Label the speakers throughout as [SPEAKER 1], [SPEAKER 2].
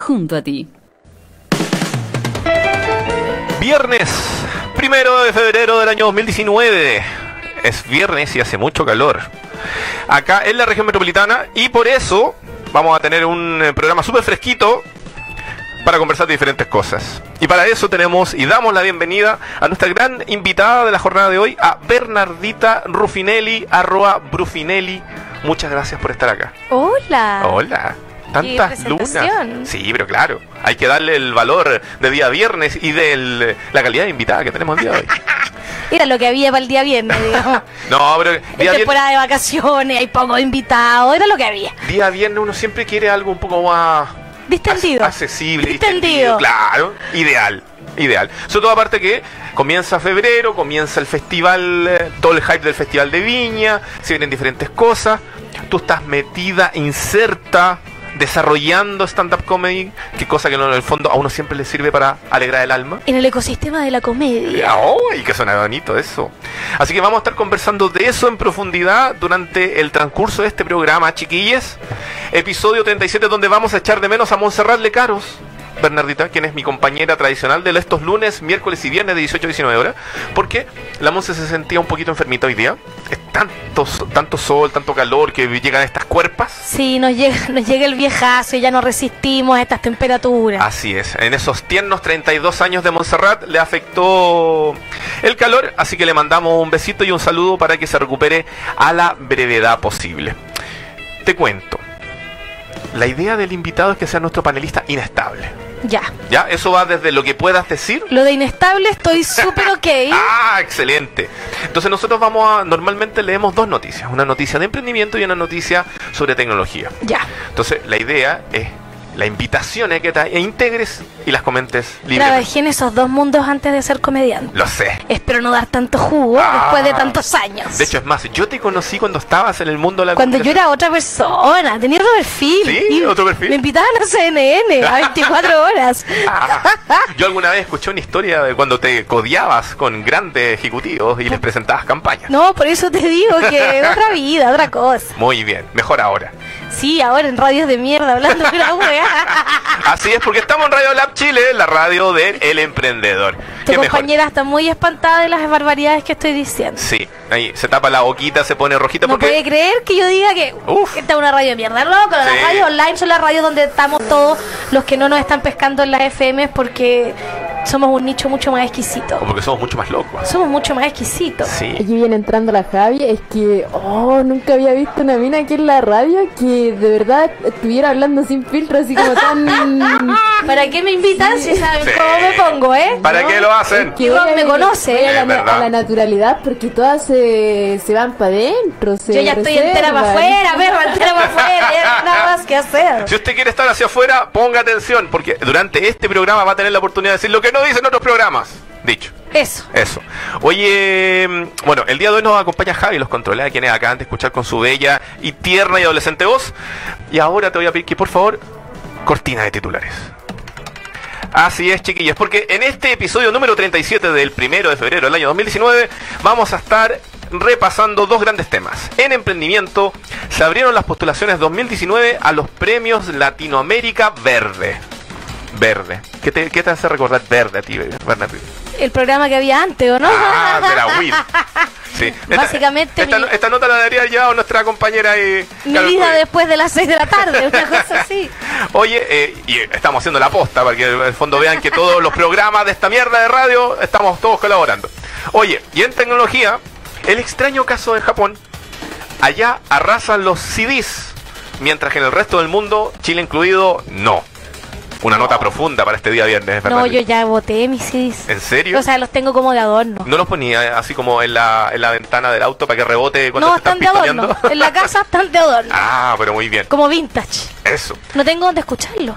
[SPEAKER 1] junto a ti.
[SPEAKER 2] Viernes, primero de febrero del año 2019. Es viernes y hace mucho calor. Acá en la región metropolitana y por eso vamos a tener un eh, programa súper fresquito para conversar de diferentes cosas. Y para eso tenemos y damos la bienvenida a nuestra gran invitada de la jornada de hoy, a Bernardita Rufinelli, arroba Brufinelli. Muchas gracias por estar acá.
[SPEAKER 3] Hola.
[SPEAKER 2] Hola. Tantas lunas. Sí, pero claro, hay que darle el valor de día viernes y de la calidad de invitada que tenemos el día de hoy.
[SPEAKER 3] Era lo que había para el día viernes, digamos.
[SPEAKER 2] No, pero día,
[SPEAKER 3] temporada de vacaciones, hay pocos invitados, era lo que había.
[SPEAKER 2] día viernes uno siempre quiere algo un poco más
[SPEAKER 3] Distendido.
[SPEAKER 2] ac- accesible,
[SPEAKER 3] Distendido.
[SPEAKER 2] Claro, ideal. Ideal. Sobre todo aparte que comienza febrero, comienza el festival, eh, todo el hype del festival de Viña, se vienen diferentes cosas, tú estás metida, inserta, desarrollando stand-up comedy, que cosa que en el fondo a uno siempre le sirve para alegrar el alma.
[SPEAKER 3] En el ecosistema de la comedia.
[SPEAKER 2] ¡Ay, que suena bonito eso! Así que vamos a estar conversando de eso en profundidad durante el transcurso de este programa, chiquilles. Episodio 37, donde vamos a echar de menos a Montserrat Lecaros. Bernardita, quien es mi compañera tradicional de estos lunes, miércoles y viernes de 18 a 19 horas, porque la Monse se sentía un poquito enfermita hoy día. Es tanto, tanto sol, tanto calor que llegan estas cuerpas.
[SPEAKER 3] Sí, nos llega, nos llega el viejazo y ya no resistimos a estas temperaturas.
[SPEAKER 2] Así es, en esos tiernos 32 años de Montserrat le afectó el calor, así que le mandamos un besito y un saludo para que se recupere a la brevedad posible. Te cuento, la idea del invitado es que sea nuestro panelista inestable.
[SPEAKER 3] Ya.
[SPEAKER 2] ¿Ya? Eso va desde lo que puedas decir.
[SPEAKER 3] Lo de inestable estoy súper ok.
[SPEAKER 2] Ah, excelente. Entonces nosotros vamos a, normalmente leemos dos noticias, una noticia de emprendimiento y una noticia sobre tecnología.
[SPEAKER 3] Ya.
[SPEAKER 2] Entonces la idea es, la invitación es que te integres y las comentes libremente.
[SPEAKER 3] Trabajé en esos dos mundos antes de ser comediante.
[SPEAKER 2] Lo sé.
[SPEAKER 3] Espero no dar tanto jugo
[SPEAKER 2] Ah.
[SPEAKER 3] después de tantos años.
[SPEAKER 2] De hecho, es más, yo te conocí cuando estabas en el mundo de la
[SPEAKER 3] Cuando yo era otra persona, tenía otro perfil.
[SPEAKER 2] ¿Sí?
[SPEAKER 3] Y
[SPEAKER 2] ¿Otro perfil?
[SPEAKER 3] Me invitaban a CNN a 24 horas.
[SPEAKER 2] Ah, yo alguna vez escuché una historia de cuando te codiabas con grandes ejecutivos y les presentabas campañas.
[SPEAKER 3] No, por eso te digo que otra vida, otra cosa.
[SPEAKER 2] Muy bien, mejor ahora.
[SPEAKER 3] Sí, ahora en radios de mierda hablando de la wea.
[SPEAKER 2] Así es, porque estamos en Radio Lab Chile, la radio del El Emprendedor.
[SPEAKER 3] Tu
[SPEAKER 2] ¿Qué mejor?
[SPEAKER 3] compañera está muy espantada de las barbaridades que estoy diciendo.
[SPEAKER 2] Sí, ahí se tapa la boquita, se pone rojita
[SPEAKER 3] No puede
[SPEAKER 2] porque...
[SPEAKER 3] creer que yo diga que
[SPEAKER 2] Uf.
[SPEAKER 3] esta es una radio de mierda. Loco, las
[SPEAKER 2] Sí.
[SPEAKER 3] radios online son las radios donde estamos todos los que no nos están pescando en las FM porque somos un nicho mucho más exquisito.
[SPEAKER 2] O porque somos mucho más locos.
[SPEAKER 3] Somos mucho más exquisitos.
[SPEAKER 2] Sí.
[SPEAKER 4] Aquí viene entrando la Javi, es que, oh, nunca había visto una mina aquí en la radio que de verdad estuviera hablando sin filtro, así como tan...
[SPEAKER 3] ¿Para qué me invitan si saben
[SPEAKER 2] Sí.
[SPEAKER 3] cómo me pongo, eh?
[SPEAKER 2] ¿Para qué lo hacen?
[SPEAKER 4] que a-
[SPEAKER 3] me conoce,
[SPEAKER 4] voy a, la, a naturalidad porque todas se, se van para adentro.
[SPEAKER 3] Yo ya estoy entera para afuera, perro, entera para afuera, ya no hay nada más que hacer.
[SPEAKER 2] Si usted quiere estar hacia afuera, ponga atención, porque durante este programa va a tener la oportunidad de decir lo que no dicen otros programas. Dicho.
[SPEAKER 3] Eso.
[SPEAKER 2] Eso. Oye, mm, bueno, el día de hoy nos acompaña Javi, los controles, a quienes acaban de escuchar con su bella y tierna y adolescente voz. Y ahora te voy a pedir que, por favor, cortina de titulares. Así es, chiquillos, porque en este episodio número 37 del primero de febrero del año 2019 vamos a estar repasando dos grandes temas. En emprendimiento se abrieron las postulaciones 2019 a los premios Latinoamérica Verde. Verde. ¿Qué te, qué te hace recordar verde a ti, Bernardo?
[SPEAKER 3] El programa que había antes, ¿o no?
[SPEAKER 2] Ah, de la WID. Sí.
[SPEAKER 3] Básicamente
[SPEAKER 2] Esta,
[SPEAKER 3] mi-
[SPEAKER 2] esta nota la daría ya nuestra compañera y
[SPEAKER 3] Mi vida después de las 6 de la tarde, una cosa así.
[SPEAKER 2] Oye, eh, y estamos haciendo la posta para que en el fondo vean que todos los programas de esta mierda de radio estamos todos colaborando. Oye, y en tecnología, el extraño caso de Japón. Allá arrasan los CDs, mientras que en el resto del mundo, Chile incluido, no. Una nota profunda para este día viernes,
[SPEAKER 3] No,
[SPEAKER 2] Fernando.
[SPEAKER 3] yo ya boté mis CDs.
[SPEAKER 2] ¿En serio?
[SPEAKER 3] O sea, los tengo como de adorno.
[SPEAKER 2] ¿No los ponía así como en la, en la ventana del auto para que rebote cuando
[SPEAKER 3] No,
[SPEAKER 2] te están
[SPEAKER 3] están de adorno. En la casa están de adorno.
[SPEAKER 2] Ah, pero muy bien.
[SPEAKER 3] Como vintage.
[SPEAKER 2] Eso.
[SPEAKER 3] No tengo dónde escucharlo.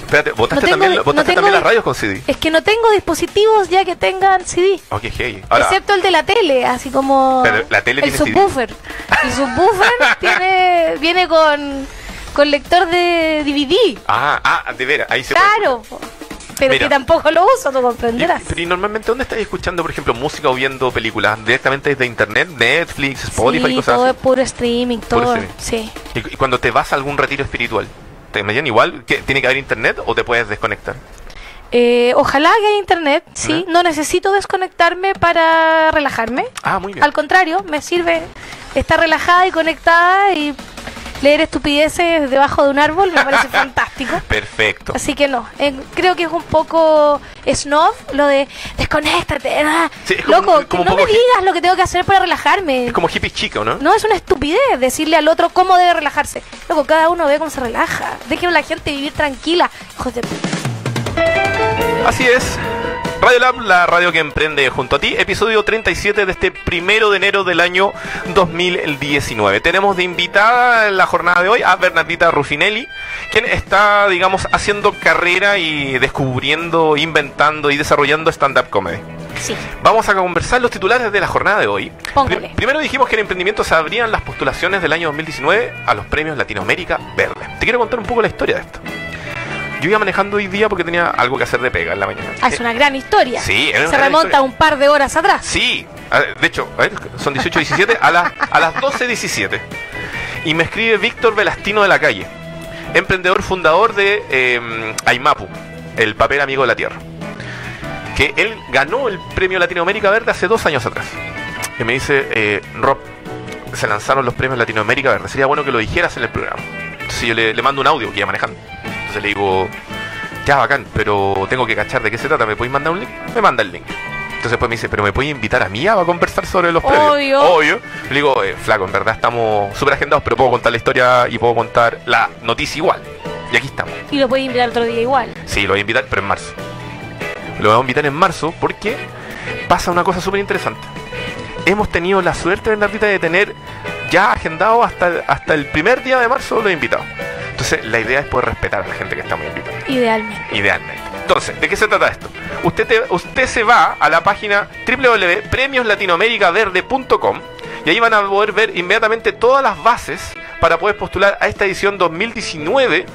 [SPEAKER 2] Espérate, ¿botaste
[SPEAKER 3] No tengo-
[SPEAKER 2] también,
[SPEAKER 3] no tengo-
[SPEAKER 2] también las radios con CD?
[SPEAKER 3] Es que no tengo dispositivos ya que tengan CD.
[SPEAKER 2] Ok, hey. Ahora,
[SPEAKER 3] Excepto el de la tele, así como
[SPEAKER 2] Pero la tele
[SPEAKER 3] el
[SPEAKER 2] tiene CD.
[SPEAKER 3] subwoofer. El subwoofer tiene, viene con, con lector de DVD.
[SPEAKER 2] ah, ah, de veras, ahí se puede
[SPEAKER 3] Claro. Pero
[SPEAKER 2] Mira.
[SPEAKER 3] que tampoco lo uso, tú
[SPEAKER 2] Y,
[SPEAKER 3] comprenderás.
[SPEAKER 2] pero ¿y normalmente dónde estás escuchando, por ejemplo, música o viendo películas? ¿Directamente desde internet, Netflix, Spotify y cosas
[SPEAKER 3] todo
[SPEAKER 2] así?
[SPEAKER 3] es puro streaming,
[SPEAKER 2] Puro
[SPEAKER 3] todo.
[SPEAKER 2] streaming.
[SPEAKER 3] Sí.
[SPEAKER 2] Y, y cuando te vas a algún retiro espiritual, te metían igual? ¿Que ¿Tiene que haber internet o te puedes desconectar?
[SPEAKER 3] Eh, ojalá que haya internet, sí. No necesito desconectarme para relajarme.
[SPEAKER 2] Ah, muy bien.
[SPEAKER 3] Al contrario, me sirve estar relajada y conectada y leer estupideces debajo de un árbol me parece fantástico.
[SPEAKER 2] Perfecto.
[SPEAKER 3] Así que no, eh, creo que es un poco snob lo de desconéctate. ah.
[SPEAKER 2] Sí, es como-
[SPEAKER 3] Loco,
[SPEAKER 2] como
[SPEAKER 3] que no me digas lo que tengo que hacer para relajarme.
[SPEAKER 2] Es como hippie chico, ¿no?
[SPEAKER 3] No, es una estupidez decirle al otro cómo debe relajarse. Loco, cada uno ve cómo se relaja. Dejen a la gente vivir tranquila. Hijos de...
[SPEAKER 2] Así es. Radio Lab, la radio que emprende junto a ti, episodio 37 de este primero de enero del año 2019. Tenemos de invitada en la jornada de hoy a Bernardita Ruffinelli, quien está, digamos, haciendo carrera y descubriendo, inventando y desarrollando stand-up comedy.
[SPEAKER 3] Sí.
[SPEAKER 2] Vamos a conversar los titulares de la jornada de hoy.
[SPEAKER 3] Póngale.
[SPEAKER 2] Prim- primero dijimos que en emprendimiento se abrían las postulaciones del año 2019 a los premios Latinoamérica Verde. Te quiero contar un poco la historia de esto. Yo iba manejando hoy día porque tenía algo que hacer de pega en la mañana.
[SPEAKER 3] Ah, es una gran historia.
[SPEAKER 2] Sí, una
[SPEAKER 3] Se
[SPEAKER 2] gran
[SPEAKER 3] remonta
[SPEAKER 2] historia.
[SPEAKER 3] un par de horas atrás.
[SPEAKER 2] Sí, de hecho, a ver, son 18.17 a, las a las 12.17. Y me escribe Víctor Velastino de la calle, emprendedor fundador de eh, Aimapu, el papel amigo de la tierra. Que él ganó el premio Latinoamérica Verde hace dos años atrás. Y me dice, eh, Rob, se lanzaron los premios Latinoamérica Verde, sería bueno que lo dijeras en el programa. Entonces yo le, le mando un audio que iba manejando. Entonces le digo, ya bacán, pero tengo que cachar de qué se trata, ¿me podéis mandar un link? Me manda el link. Entonces después me dice, pero ¿me podéis invitar a mí a conversar sobre los premios?
[SPEAKER 3] Obvio.
[SPEAKER 2] Obvio. Le digo, eh, flaco, en verdad estamos súper agendados, pero puedo contar la historia y puedo contar la noticia igual. Y aquí estamos.
[SPEAKER 3] Y lo puedes invitar otro día igual.
[SPEAKER 2] Sí, lo voy a invitar, pero en marzo. Lo voy a invitar en marzo porque pasa una cosa súper interesante. Hemos tenido la suerte, Bernardita, de tener ya agendado hasta, hasta el primer día de marzo los invitados. Entonces, la idea es poder respetar a la gente que estamos invitando
[SPEAKER 3] Idealmente.
[SPEAKER 2] idealmente. Entonces, ¿de qué se trata esto? Usted, te- usted se va a la página www.premioslatinoamericaverde.com y ahí van a poder ver inmediatamente todas las bases para poder postular a esta edición 2019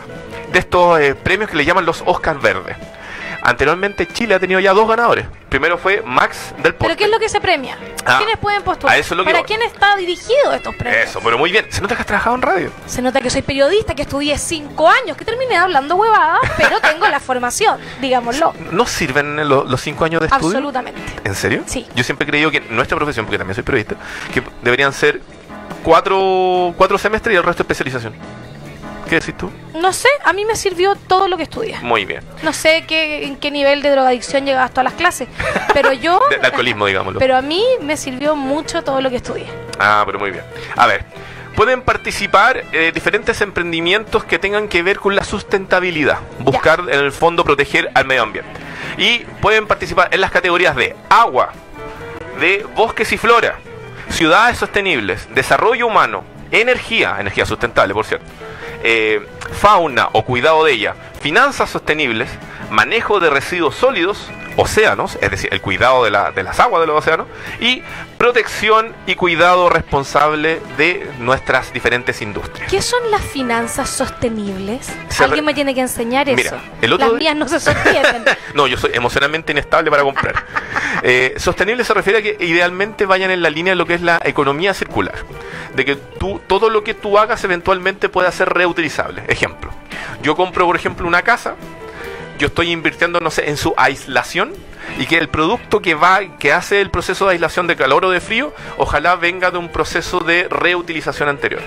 [SPEAKER 2] de estos eh, premios que le llaman los Oscar Verdes. Anteriormente Chile ha tenido ya dos ganadores. Primero fue Max del Porte.
[SPEAKER 3] ¿Pero qué es lo que se premia?
[SPEAKER 2] Ah,
[SPEAKER 3] ¿Quiénes pueden postular?
[SPEAKER 2] a eso es lo que
[SPEAKER 3] ¿Para
[SPEAKER 2] voy.
[SPEAKER 3] quién está dirigido estos premios?
[SPEAKER 2] Eso, pero muy bien. Se nota que has trabajado en radio.
[SPEAKER 3] Se nota que soy periodista, que estudié cinco años, que terminé hablando huevadas, pero tengo la formación, digámoslo.
[SPEAKER 2] ¿No sirven lo- los cinco años de estudio?
[SPEAKER 3] Absolutamente.
[SPEAKER 2] ¿En serio?
[SPEAKER 3] Sí.
[SPEAKER 2] Yo siempre he creído que nuestra profesión, porque también soy periodista, que deberían ser cuatro, cuatro semestres y el resto especialización. ¿Qué decís tú?
[SPEAKER 3] No sé, a mí me sirvió todo lo que estudié.
[SPEAKER 2] Muy bien.
[SPEAKER 3] No sé qué, en qué nivel de drogadicción llegabas tú a las clases, pero yo...
[SPEAKER 2] De, alcoholismo, digámoslo.
[SPEAKER 3] Pero a mí me sirvió mucho todo lo que estudié.
[SPEAKER 2] Ah, pero muy bien. A ver, pueden participar eh, diferentes emprendimientos que tengan que ver con la sustentabilidad. Buscar, en el fondo, proteger al medio ambiente. Y pueden participar en las categorías de agua, de bosques y flora, ciudades sostenibles, desarrollo humano, energía, energía sustentable, por cierto, eh, fauna o cuidado de ella, finanzas sostenibles, manejo de residuos sólidos, océanos, es decir, el cuidado de, la- de las aguas de los océanos, y protección y cuidado responsable de nuestras diferentes industrias.
[SPEAKER 3] ¿Qué son las finanzas sostenibles?
[SPEAKER 2] Se
[SPEAKER 3] Alguien me tiene que enseñar eso.
[SPEAKER 2] El otro
[SPEAKER 3] Las
[SPEAKER 2] día-
[SPEAKER 3] mías no se sostienen.
[SPEAKER 2] No, yo soy emocionalmente inestable para comprar. Eh, sostenible se refiere a que idealmente vayan en la línea de lo que es la economía circular. De que tú, todo lo que tú hagas eventualmente pueda ser reutilizable. Ejemplo, yo compro, por ejemplo, una casa, yo estoy invirtiendo, no sé, en su aislación y que el producto que va, que hace el proceso de aislación de calor o de frío, ojalá venga de un proceso de reutilización anterior.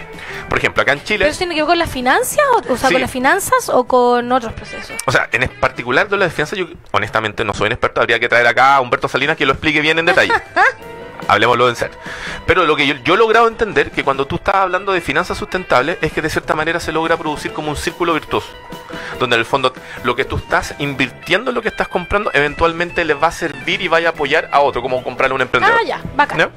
[SPEAKER 2] Por ejemplo, acá en Chile...
[SPEAKER 3] ¿Pero eso tiene que ver con las finanzas? O, o sea,
[SPEAKER 2] Sí.
[SPEAKER 3] con las finanzas o con otros procesos?
[SPEAKER 2] O sea, en particular de la defensa, yo honestamente no soy un experto. Habría que traer acá a Humberto Salinas que lo explique bien en detalle. Hablemoslo en serio. Pero lo que yo, yo he logrado entender que cuando tú estás hablando de finanzas sustentables es que de cierta manera se logra producir como un círculo virtuoso. Donde en el fondo lo que tú estás invirtiendo en lo que estás comprando eventualmente le va a servir y vaya a apoyar a otro, como comprarle a un emprendedor.
[SPEAKER 3] Ah, ya, bacán.
[SPEAKER 2] ¿No?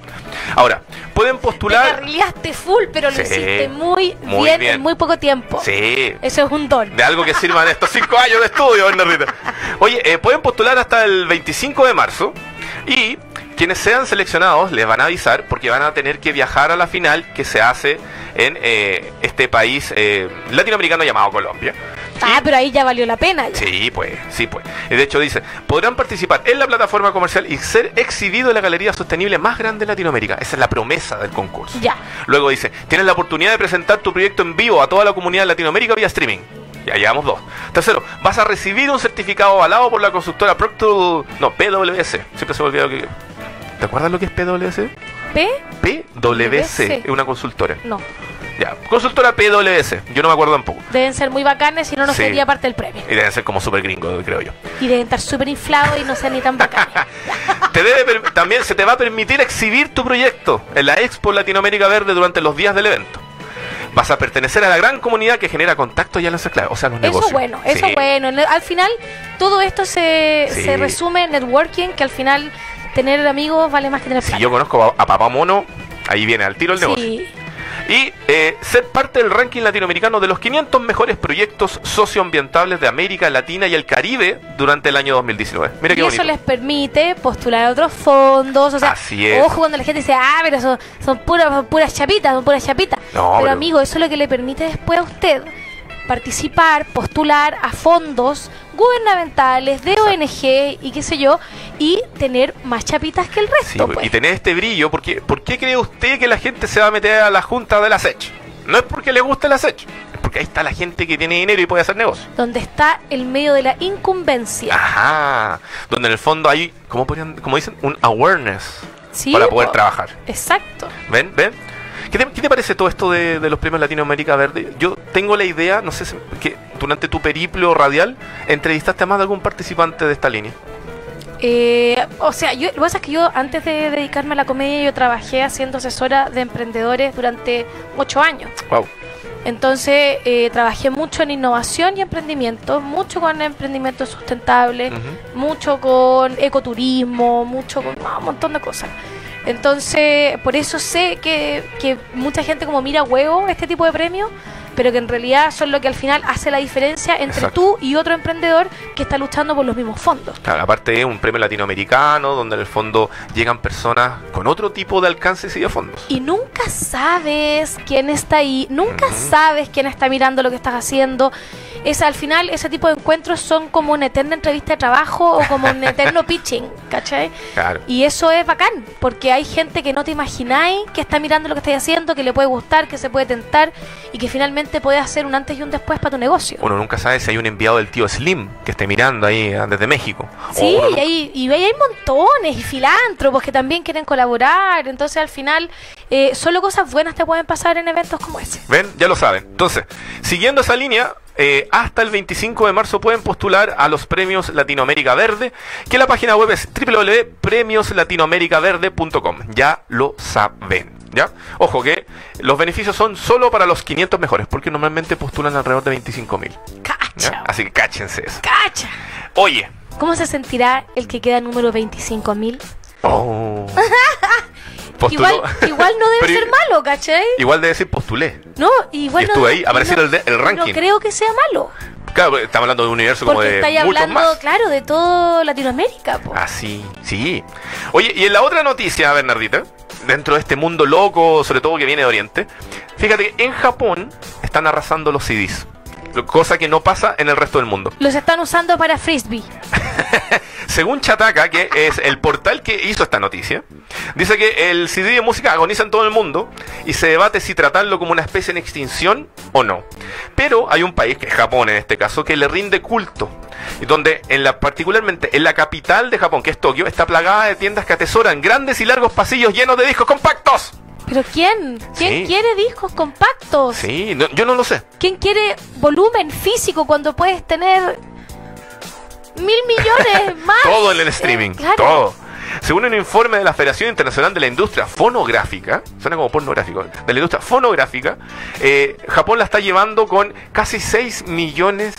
[SPEAKER 2] Ahora, pueden
[SPEAKER 3] Te
[SPEAKER 2] postular.
[SPEAKER 3] carrileaste full, pero lo
[SPEAKER 2] Sí,
[SPEAKER 3] hiciste muy,
[SPEAKER 2] muy
[SPEAKER 3] bien,
[SPEAKER 2] bien.
[SPEAKER 3] en muy poco tiempo.
[SPEAKER 2] Sí,
[SPEAKER 3] Eso es un don.
[SPEAKER 2] de algo que sirva en estos cinco años de estudio, Bernardita. Oye, eh, pueden postular hasta el 25 de marzo y quienes sean seleccionados les van a avisar porque van a tener que viajar a la final que se hace en eh, este país eh, latinoamericano llamado Colombia.
[SPEAKER 3] Ah,
[SPEAKER 2] Y-
[SPEAKER 3] pero ahí ya valió la pena. ya.
[SPEAKER 2] Sí, pues, sí, pues. De hecho, dice, podrán participar en la plataforma comercial y ser exhibido en la galería sostenible más grande de Latinoamérica. Esa es la promesa del concurso.
[SPEAKER 3] Ya.
[SPEAKER 2] Luego dice, tienes la oportunidad de presentar tu proyecto en vivo a toda la comunidad de Latinoamérica vía streaming. Ya llevamos dos. Tercero, vas a recibir un certificado avalado por la constructora Procter... No, PwC. Siempre se me olvida que... ¿Te acuerdas lo que es PwC?
[SPEAKER 3] ¿P?
[SPEAKER 2] PwC, es una consultora.
[SPEAKER 3] No.
[SPEAKER 2] Ya, consultora PwC. Yo no me acuerdo tampoco.
[SPEAKER 3] Deben ser muy bacanes, si no, no
[SPEAKER 2] Sí.
[SPEAKER 3] sería parte del premio.
[SPEAKER 2] Y deben ser como súper gringo, creo yo.
[SPEAKER 3] Y deben estar súper inflados y no sean ni tan bacanes.
[SPEAKER 2] Te debe per- también se te va a permitir exhibir tu proyecto en la Expo Latinoamérica Verde durante los días del evento. Vas a pertenecer a la gran comunidad que genera contactos y alianzas clave, o sea, los
[SPEAKER 3] Eso
[SPEAKER 2] negocios.
[SPEAKER 3] bueno, eso
[SPEAKER 2] Sí.
[SPEAKER 3] bueno. Ne- Al final, todo esto se,
[SPEAKER 2] Sí.
[SPEAKER 3] se resume en networking, que al final tener amigos vale más que tener
[SPEAKER 2] Si
[SPEAKER 3] plata.
[SPEAKER 2] yo conozco a, a Papá Mono, ahí viene al tiro el negocio.
[SPEAKER 3] Sí.
[SPEAKER 2] Y eh, ser parte del ranking latinoamericano de los 500 mejores proyectos socioambientales de América Latina y el Caribe durante el año 2019. Mira qué
[SPEAKER 3] y eso les permite postular a otros fondos. O sea,
[SPEAKER 2] Así es.
[SPEAKER 3] ojo cuando la gente dice, ah, pero son, son puras, son puras chapitas, son puras chapitas.
[SPEAKER 2] No,
[SPEAKER 3] pero,
[SPEAKER 2] pero-
[SPEAKER 3] amigo, eso es lo que le permite después a usted participar, postular a fondos gubernamentales, de ONG y qué sé yo, y tener más chapitas que el
[SPEAKER 2] Sí,
[SPEAKER 3] resto. pues.
[SPEAKER 2] y tener este brillo, porque ¿por qué cree usted que la gente se va a meter a la junta de la SECH? No es porque le guste la SECH, es porque ahí está la gente que tiene dinero y puede hacer negocio.
[SPEAKER 3] Donde está el medio de la incumbencia.
[SPEAKER 2] Ajá, donde en el fondo hay, ¿cómo, podrían, como dicen? Un awareness
[SPEAKER 3] Sí,
[SPEAKER 2] para poder
[SPEAKER 3] po.
[SPEAKER 2] trabajar.
[SPEAKER 3] Exacto.
[SPEAKER 2] ¿Ven? ¿Ven? ¿Qué te, qué te parece todo esto de, de los premios Latinoamérica Verde? Yo tengo la idea, no sé si, que durante tu periplo radial entrevistaste a más de algún participante de esta línea.
[SPEAKER 3] Eh, o sea, yo, lo que pasa es que yo antes de dedicarme a la comedia yo trabajé haciendo asesora de emprendedores durante ocho años.
[SPEAKER 2] Wow.
[SPEAKER 3] Entonces eh, trabajé mucho en innovación y emprendimiento, mucho con emprendimiento sustentable,
[SPEAKER 2] Ujú.
[SPEAKER 3] mucho con ecoturismo, mucho con ah, un montón de cosas. Entonces, por eso sé que, que mucha gente como mira huevo este tipo de premios, pero que en realidad son lo que al final hace la diferencia entre
[SPEAKER 2] Exacto.
[SPEAKER 3] tú y otro emprendedor que está luchando por los mismos fondos.
[SPEAKER 2] Claro, aparte es un premio latinoamericano donde en el fondo llegan personas con otro tipo de alcances y de fondos.
[SPEAKER 3] Y nunca sabes quién está ahí, nunca sabes quién está mirando lo que estás haciendo. Es, al final, ese tipo de encuentros son como una eterna entrevista de trabajo o como un eterno pitching, ¿cachai?
[SPEAKER 2] Claro.
[SPEAKER 3] Y eso es bacán, porque hay gente que no te imagináis que está mirando lo que estás haciendo, que le puede gustar, que se puede tentar y que finalmente puede hacer un antes y un después para tu negocio.
[SPEAKER 2] Uno nunca sabe si hay un enviado del tío Slim que esté mirando ahí ah, desde México.
[SPEAKER 3] Sí, y hay, y hay montones y filántropos que también quieren colaborar. Entonces, al final, eh, solo cosas buenas te pueden pasar en eventos como ese.
[SPEAKER 2] ¿Ven? Ya lo saben. Entonces, siguiendo esa línea, eh, hasta el 25 de marzo pueden postular a los premios Latinoamérica Verde, que la página web es www.premioslatinoamericaverde.com. Ya lo saben. ¿Ya? Ojo que los beneficios son solo para los 500 mejores, porque normalmente postulan alrededor de 25 mil.
[SPEAKER 3] ¡Cacha!
[SPEAKER 2] Así que cáchense eso.
[SPEAKER 3] ¡Cacha!
[SPEAKER 2] Oye.
[SPEAKER 3] ¿Cómo se sentirá el que queda número 25.000?
[SPEAKER 2] Oh. Postuló-
[SPEAKER 3] Igual, igual no debe
[SPEAKER 2] Pero-
[SPEAKER 3] ser malo, ¿cachai?
[SPEAKER 2] Igual de decir postulé.
[SPEAKER 3] No, igual
[SPEAKER 2] Y
[SPEAKER 3] no
[SPEAKER 2] estuve
[SPEAKER 3] debe-
[SPEAKER 2] ahí, apareció
[SPEAKER 3] no-
[SPEAKER 2] el de- el ranking.
[SPEAKER 3] No creo que sea malo.
[SPEAKER 2] Claro, porque estamos hablando de un universo como de
[SPEAKER 3] estáis
[SPEAKER 2] muchos
[SPEAKER 3] hablando,
[SPEAKER 2] más.
[SPEAKER 3] claro, de todo Latinoamérica. po.
[SPEAKER 2] Ah, sí, sí. Oye, y en la otra noticia, Bernardita, dentro de este mundo loco, sobre todo que viene de Oriente, fíjate que en Japón están arrasando los CDs. Cosa que no pasa en el resto del mundo.
[SPEAKER 3] Los están usando para frisbee.
[SPEAKER 2] Según Chataka, que es el portal que hizo esta noticia, dice que el CD de música agoniza en todo el mundo y se debate si tratarlo como una especie en extinción o no. Pero hay un país, que es Japón en este caso, que le rinde culto. Y donde, en la, particularmente en la capital de Japón, que es Tokio, está plagada de tiendas que atesoran grandes y largos pasillos llenos de discos compactos.
[SPEAKER 3] ¿Pero quién? ¿Quién
[SPEAKER 2] Sí.
[SPEAKER 3] quiere discos compactos?
[SPEAKER 2] Sí, no- yo no lo sé.
[SPEAKER 3] ¿Quién quiere volumen físico cuando puedes tener mil millones más?
[SPEAKER 2] Todo en el streaming,
[SPEAKER 3] Eh, claro.
[SPEAKER 2] todo. Según un informe de la Federación Internacional de la Industria Fonográfica, suena como pornográfico, de la industria fonográfica, eh, Japón la está llevando con casi 6 millones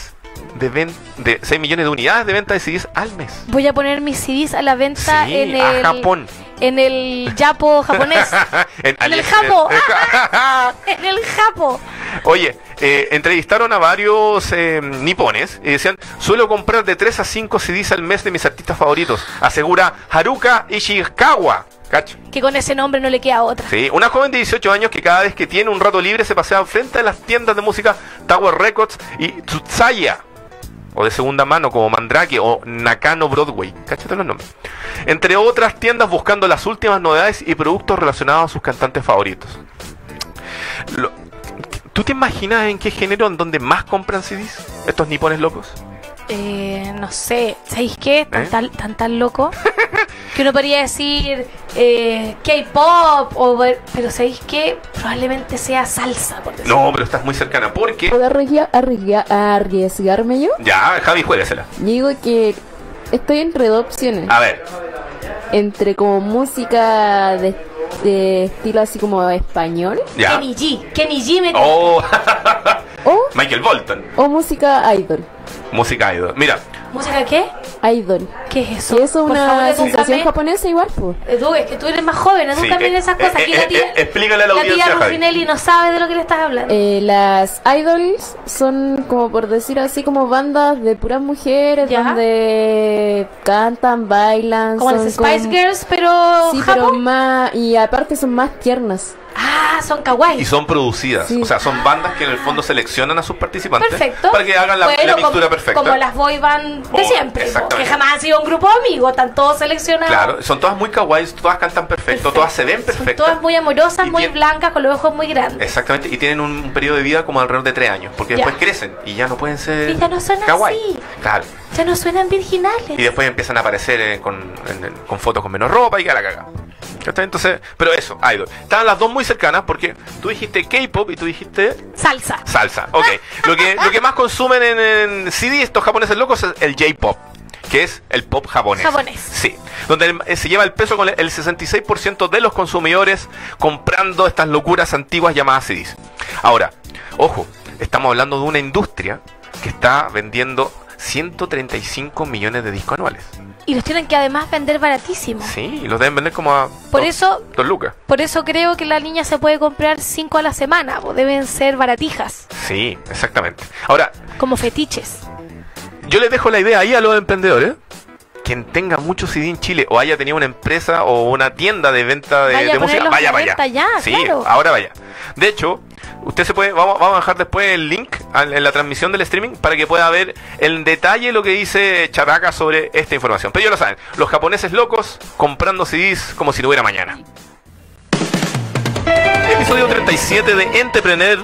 [SPEAKER 2] de, ven- de 6 millones de unidades de venta de CDs al mes.
[SPEAKER 3] Voy a poner mis CDs a la venta
[SPEAKER 2] Sí,
[SPEAKER 3] en
[SPEAKER 2] a
[SPEAKER 3] el
[SPEAKER 2] Japón.
[SPEAKER 3] En el Yapo japonés.
[SPEAKER 2] en,
[SPEAKER 3] En el. Japo. en el Japo.
[SPEAKER 2] Oye, eh, entrevistaron a varios eh, nipones y decían, suelo comprar de 3 a 5 CDs al mes de mis artistas favoritos, asegura Haruka Ishikawa. ¿Cacho?
[SPEAKER 3] Que con ese nombre no le queda otra.
[SPEAKER 2] Sí, una joven de 18 años que cada vez que tiene un rato libre se pasea frente a las tiendas de música Tower Records y Tsutsaya. O de segunda mano como Mandrake o Nakano Broadway. Cáchate los nombres. Entre otras tiendas buscando las últimas novedades y productos relacionados a sus cantantes favoritos. ¿Tú te imaginas en qué género en donde más compran CDs? Estos nipones locos.
[SPEAKER 3] Eh, no sé, ¿sabéis qué? Tan,
[SPEAKER 2] ¿Eh?
[SPEAKER 3] tan, tan, tan loco que uno podría decir eh, K-pop, o, pero ¿sabéis qué? Probablemente sea salsa, por decirlo.
[SPEAKER 2] No, pero estás muy cercana. Porque.
[SPEAKER 4] ¿Puedo arriesga- arriesga- arriesgarme yo?
[SPEAKER 2] Ya, Javi, juéguesela.
[SPEAKER 4] Yo digo que estoy entre dos opciones.
[SPEAKER 2] A ver.
[SPEAKER 4] Entre como música de, de estilo así como español
[SPEAKER 2] Ya.
[SPEAKER 3] Kenny G, Kenny G me
[SPEAKER 2] Oh,
[SPEAKER 4] o,
[SPEAKER 2] Michael Bolton.
[SPEAKER 4] o música idol.
[SPEAKER 2] Música idol. Mira,
[SPEAKER 3] ¿Música qué?
[SPEAKER 4] Idol.
[SPEAKER 3] ¿Qué es eso?
[SPEAKER 4] Que eso es una sensación japonesa igual, pues.
[SPEAKER 3] Edu, es que tú eres más joven,
[SPEAKER 2] Sí,
[SPEAKER 3] edúcame en
[SPEAKER 2] eh,
[SPEAKER 3] esas
[SPEAKER 2] eh,
[SPEAKER 3] cosas.
[SPEAKER 2] eh,
[SPEAKER 3] Aquí la
[SPEAKER 2] eh,
[SPEAKER 3] tía,
[SPEAKER 2] eh, explícale a la
[SPEAKER 3] la tía
[SPEAKER 2] audiencia, Javi.
[SPEAKER 3] Ruffinelli no sabe de lo que le estás hablando.
[SPEAKER 4] Eh, las idols son como por decir así como bandas de puras mujeres
[SPEAKER 3] Ya.
[SPEAKER 4] donde cantan, bailan,
[SPEAKER 3] como
[SPEAKER 4] son
[SPEAKER 3] las Spice
[SPEAKER 4] como-
[SPEAKER 3] Girls, pero
[SPEAKER 4] Sí, pero
[SPEAKER 3] Japón.
[SPEAKER 4] más y aparte son más tiernas.
[SPEAKER 3] Ah, son kawaii.
[SPEAKER 2] y son producidas.
[SPEAKER 4] Sí.
[SPEAKER 2] O sea, son bandas que en el fondo seleccionan a sus participantes
[SPEAKER 3] Perfecto.
[SPEAKER 2] para que hagan la,
[SPEAKER 3] Bueno,
[SPEAKER 2] la mixtura
[SPEAKER 3] como,
[SPEAKER 2] perfecta.
[SPEAKER 3] Como las boy band de
[SPEAKER 2] Oh,
[SPEAKER 3] siempre, que jamás han sido un grupo de amigos, están todos seleccionados.
[SPEAKER 2] Claro, son todas muy kawaii, todas cantan perfecto,
[SPEAKER 3] Perfecto.
[SPEAKER 2] todas se ven
[SPEAKER 3] Son
[SPEAKER 2] perfectas.
[SPEAKER 3] todas muy amorosas,
[SPEAKER 2] Y
[SPEAKER 3] muy blancas, con los ojos muy grandes.
[SPEAKER 2] Exactamente, y tienen un, un periodo de vida como alrededor de tres años, porque
[SPEAKER 3] Ya.
[SPEAKER 2] después crecen y ya no pueden ser
[SPEAKER 3] Y ya no son
[SPEAKER 2] kawaii.
[SPEAKER 3] así.
[SPEAKER 2] Claro,
[SPEAKER 3] Ya no suenan virginales.
[SPEAKER 2] y después empiezan a aparecer eh, con, en- con fotos con menos ropa y que la caga. ¿Cachai? Entonces, pero eso, idol. Estaban las dos muy cercanas porque tú dijiste K-pop y tú dijiste
[SPEAKER 3] Salsa.
[SPEAKER 2] salsa. Ok, lo que, lo que más consumen en, en CD estos japoneses locos es el J-pop. Que es el pop japonés.
[SPEAKER 3] Japonés.
[SPEAKER 2] Sí. Donde el- eh, se lleva el peso con el 66% de los consumidores comprando estas locuras antiguas llamadas CDs. Ahora, ojo, estamos hablando de una industria que está vendiendo 135 millones de discos anuales.
[SPEAKER 3] Y los tienen que además vender baratísimo.
[SPEAKER 2] Sí, y los deben vender como a.
[SPEAKER 3] Por
[SPEAKER 2] dos-
[SPEAKER 3] eso-
[SPEAKER 2] Dos lucas.
[SPEAKER 3] Por eso creo que la niña se puede comprar cinco a la semana, pues deben ser baratijas,
[SPEAKER 2] Sí, exactamente. Ahora,
[SPEAKER 3] como fetiches.
[SPEAKER 2] Yo les dejo la idea ahí a los emprendedores. Quien tenga mucho CD en Chile o haya tenido una empresa o una tienda de venta de,
[SPEAKER 3] Vaya a
[SPEAKER 2] de música, vaya, vaya.
[SPEAKER 3] ya,
[SPEAKER 2] sí,
[SPEAKER 3] claro.
[SPEAKER 2] ahora vaya. De hecho, usted se puede, vamos, a dejar después el link en la transmisión del streaming para que pueda ver en detalle lo que dice Characa sobre esta información. Pero ya lo saben, los japoneses locos comprando CDs como si no hubiera mañana. Episodio 37 de Entrepreneur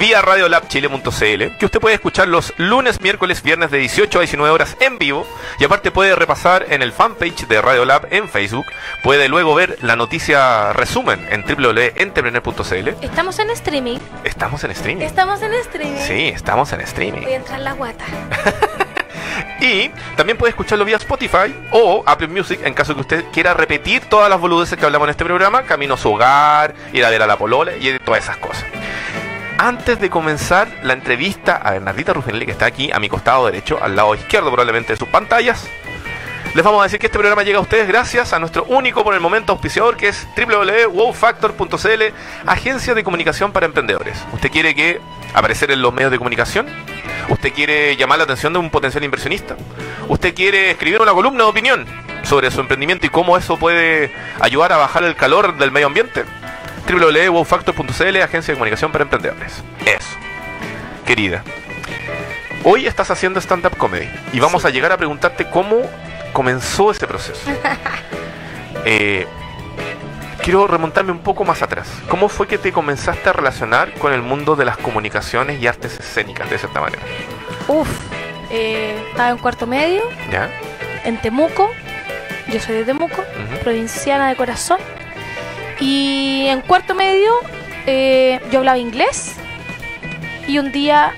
[SPEAKER 2] vía radiolabchile.cl que usted puede escuchar los lunes, miércoles, viernes de 18 a 19 horas en vivo y aparte puede repasar en el fanpage de Radiolab en Facebook. Puede luego ver la noticia resumen en www.entrepreneur.cl.
[SPEAKER 3] Estamos en streaming.
[SPEAKER 2] Estamos en streaming.
[SPEAKER 3] Estamos en streaming.
[SPEAKER 2] Sí, estamos en streaming.
[SPEAKER 3] Voy a entrar la guata.
[SPEAKER 2] Y también puede escucharlo vía Spotify o Apple Music en caso que usted quiera repetir todas las boludeces que hablamos en este programa, camino a su hogar, ir a ver a la polola y todas esas cosas. Antes de comenzar la entrevista a Bernardita Ruffinelli, que está aquí a mi costado derecho, al lado izquierdo probablemente de sus pantallas, les vamos a decir que este programa llega a ustedes gracias a nuestro único por el momento auspiciador que es www.wowfactor.cl, agencia de comunicación para emprendedores. ¿Usted quiere que aparecer en los medios de comunicación? ¿Usted quiere llamar la atención de un potencial inversionista? ¿Usted quiere escribir una columna de opinión sobre su emprendimiento y cómo eso puede ayudar a bajar el calor del medio ambiente? www.wowfactor.cl, agencia de comunicación para emprendedores. Eso. Querida, hoy estás haciendo stand-up comedy y vamos a llegar a preguntarte cómo comenzó ese proceso. Eh, quiero remontarme un poco más atrás. ¿Cómo fue que te comenzaste a relacionar con el mundo de las comunicaciones y artes escénicas de cierta manera?
[SPEAKER 3] Uf, eh, estaba en cuarto medio,
[SPEAKER 2] ¿Ya?
[SPEAKER 3] en Temuco. Yo soy de Temuco, provinciana de corazón. Y en cuarto medio eh, yo hablaba inglés. Y un día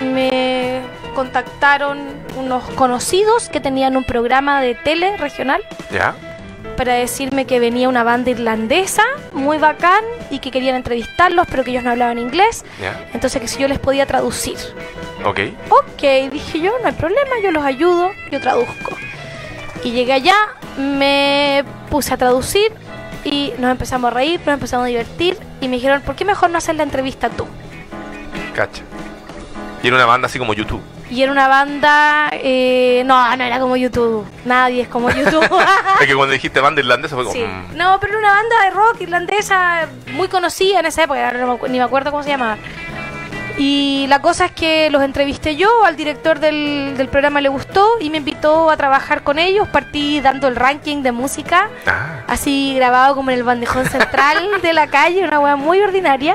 [SPEAKER 3] me contactaron unos conocidos que tenían un programa de tele regional
[SPEAKER 2] ¿Ya?
[SPEAKER 3] para decirme que venía una banda irlandesa muy bacán y que querían entrevistarlos, pero que ellos no hablaban inglés.
[SPEAKER 2] ¿Ya?
[SPEAKER 3] Entonces que si yo les podía traducir.
[SPEAKER 2] Ok.
[SPEAKER 3] Ok, dije yo, no hay problema, yo los ayudo, yo traduzco. Y llegué allá, me puse a traducir y nos empezamos a reír, nos empezamos a divertir y me dijeron, ¿por qué mejor no hacer la entrevista tú?
[SPEAKER 2] Cacha. Y era una banda así como YouTube.
[SPEAKER 3] Y era una banda, eh, no, no era como YouTube, nadie es como YouTube.
[SPEAKER 2] es que cuando dijiste banda irlandesa fue como.
[SPEAKER 3] Sí.
[SPEAKER 2] mm,
[SPEAKER 3] No, pero era una banda de rock irlandesa muy conocida en esa época, no ni me acuerdo cómo se llamaba. Y la cosa es que los entrevisté yo, al director del, del programa le gustó y me invitó a trabajar con ellos. Partí dando el ranking de música,
[SPEAKER 2] Ah,
[SPEAKER 3] así grabado como en el bandejón central de la calle, una wea muy ordinaria.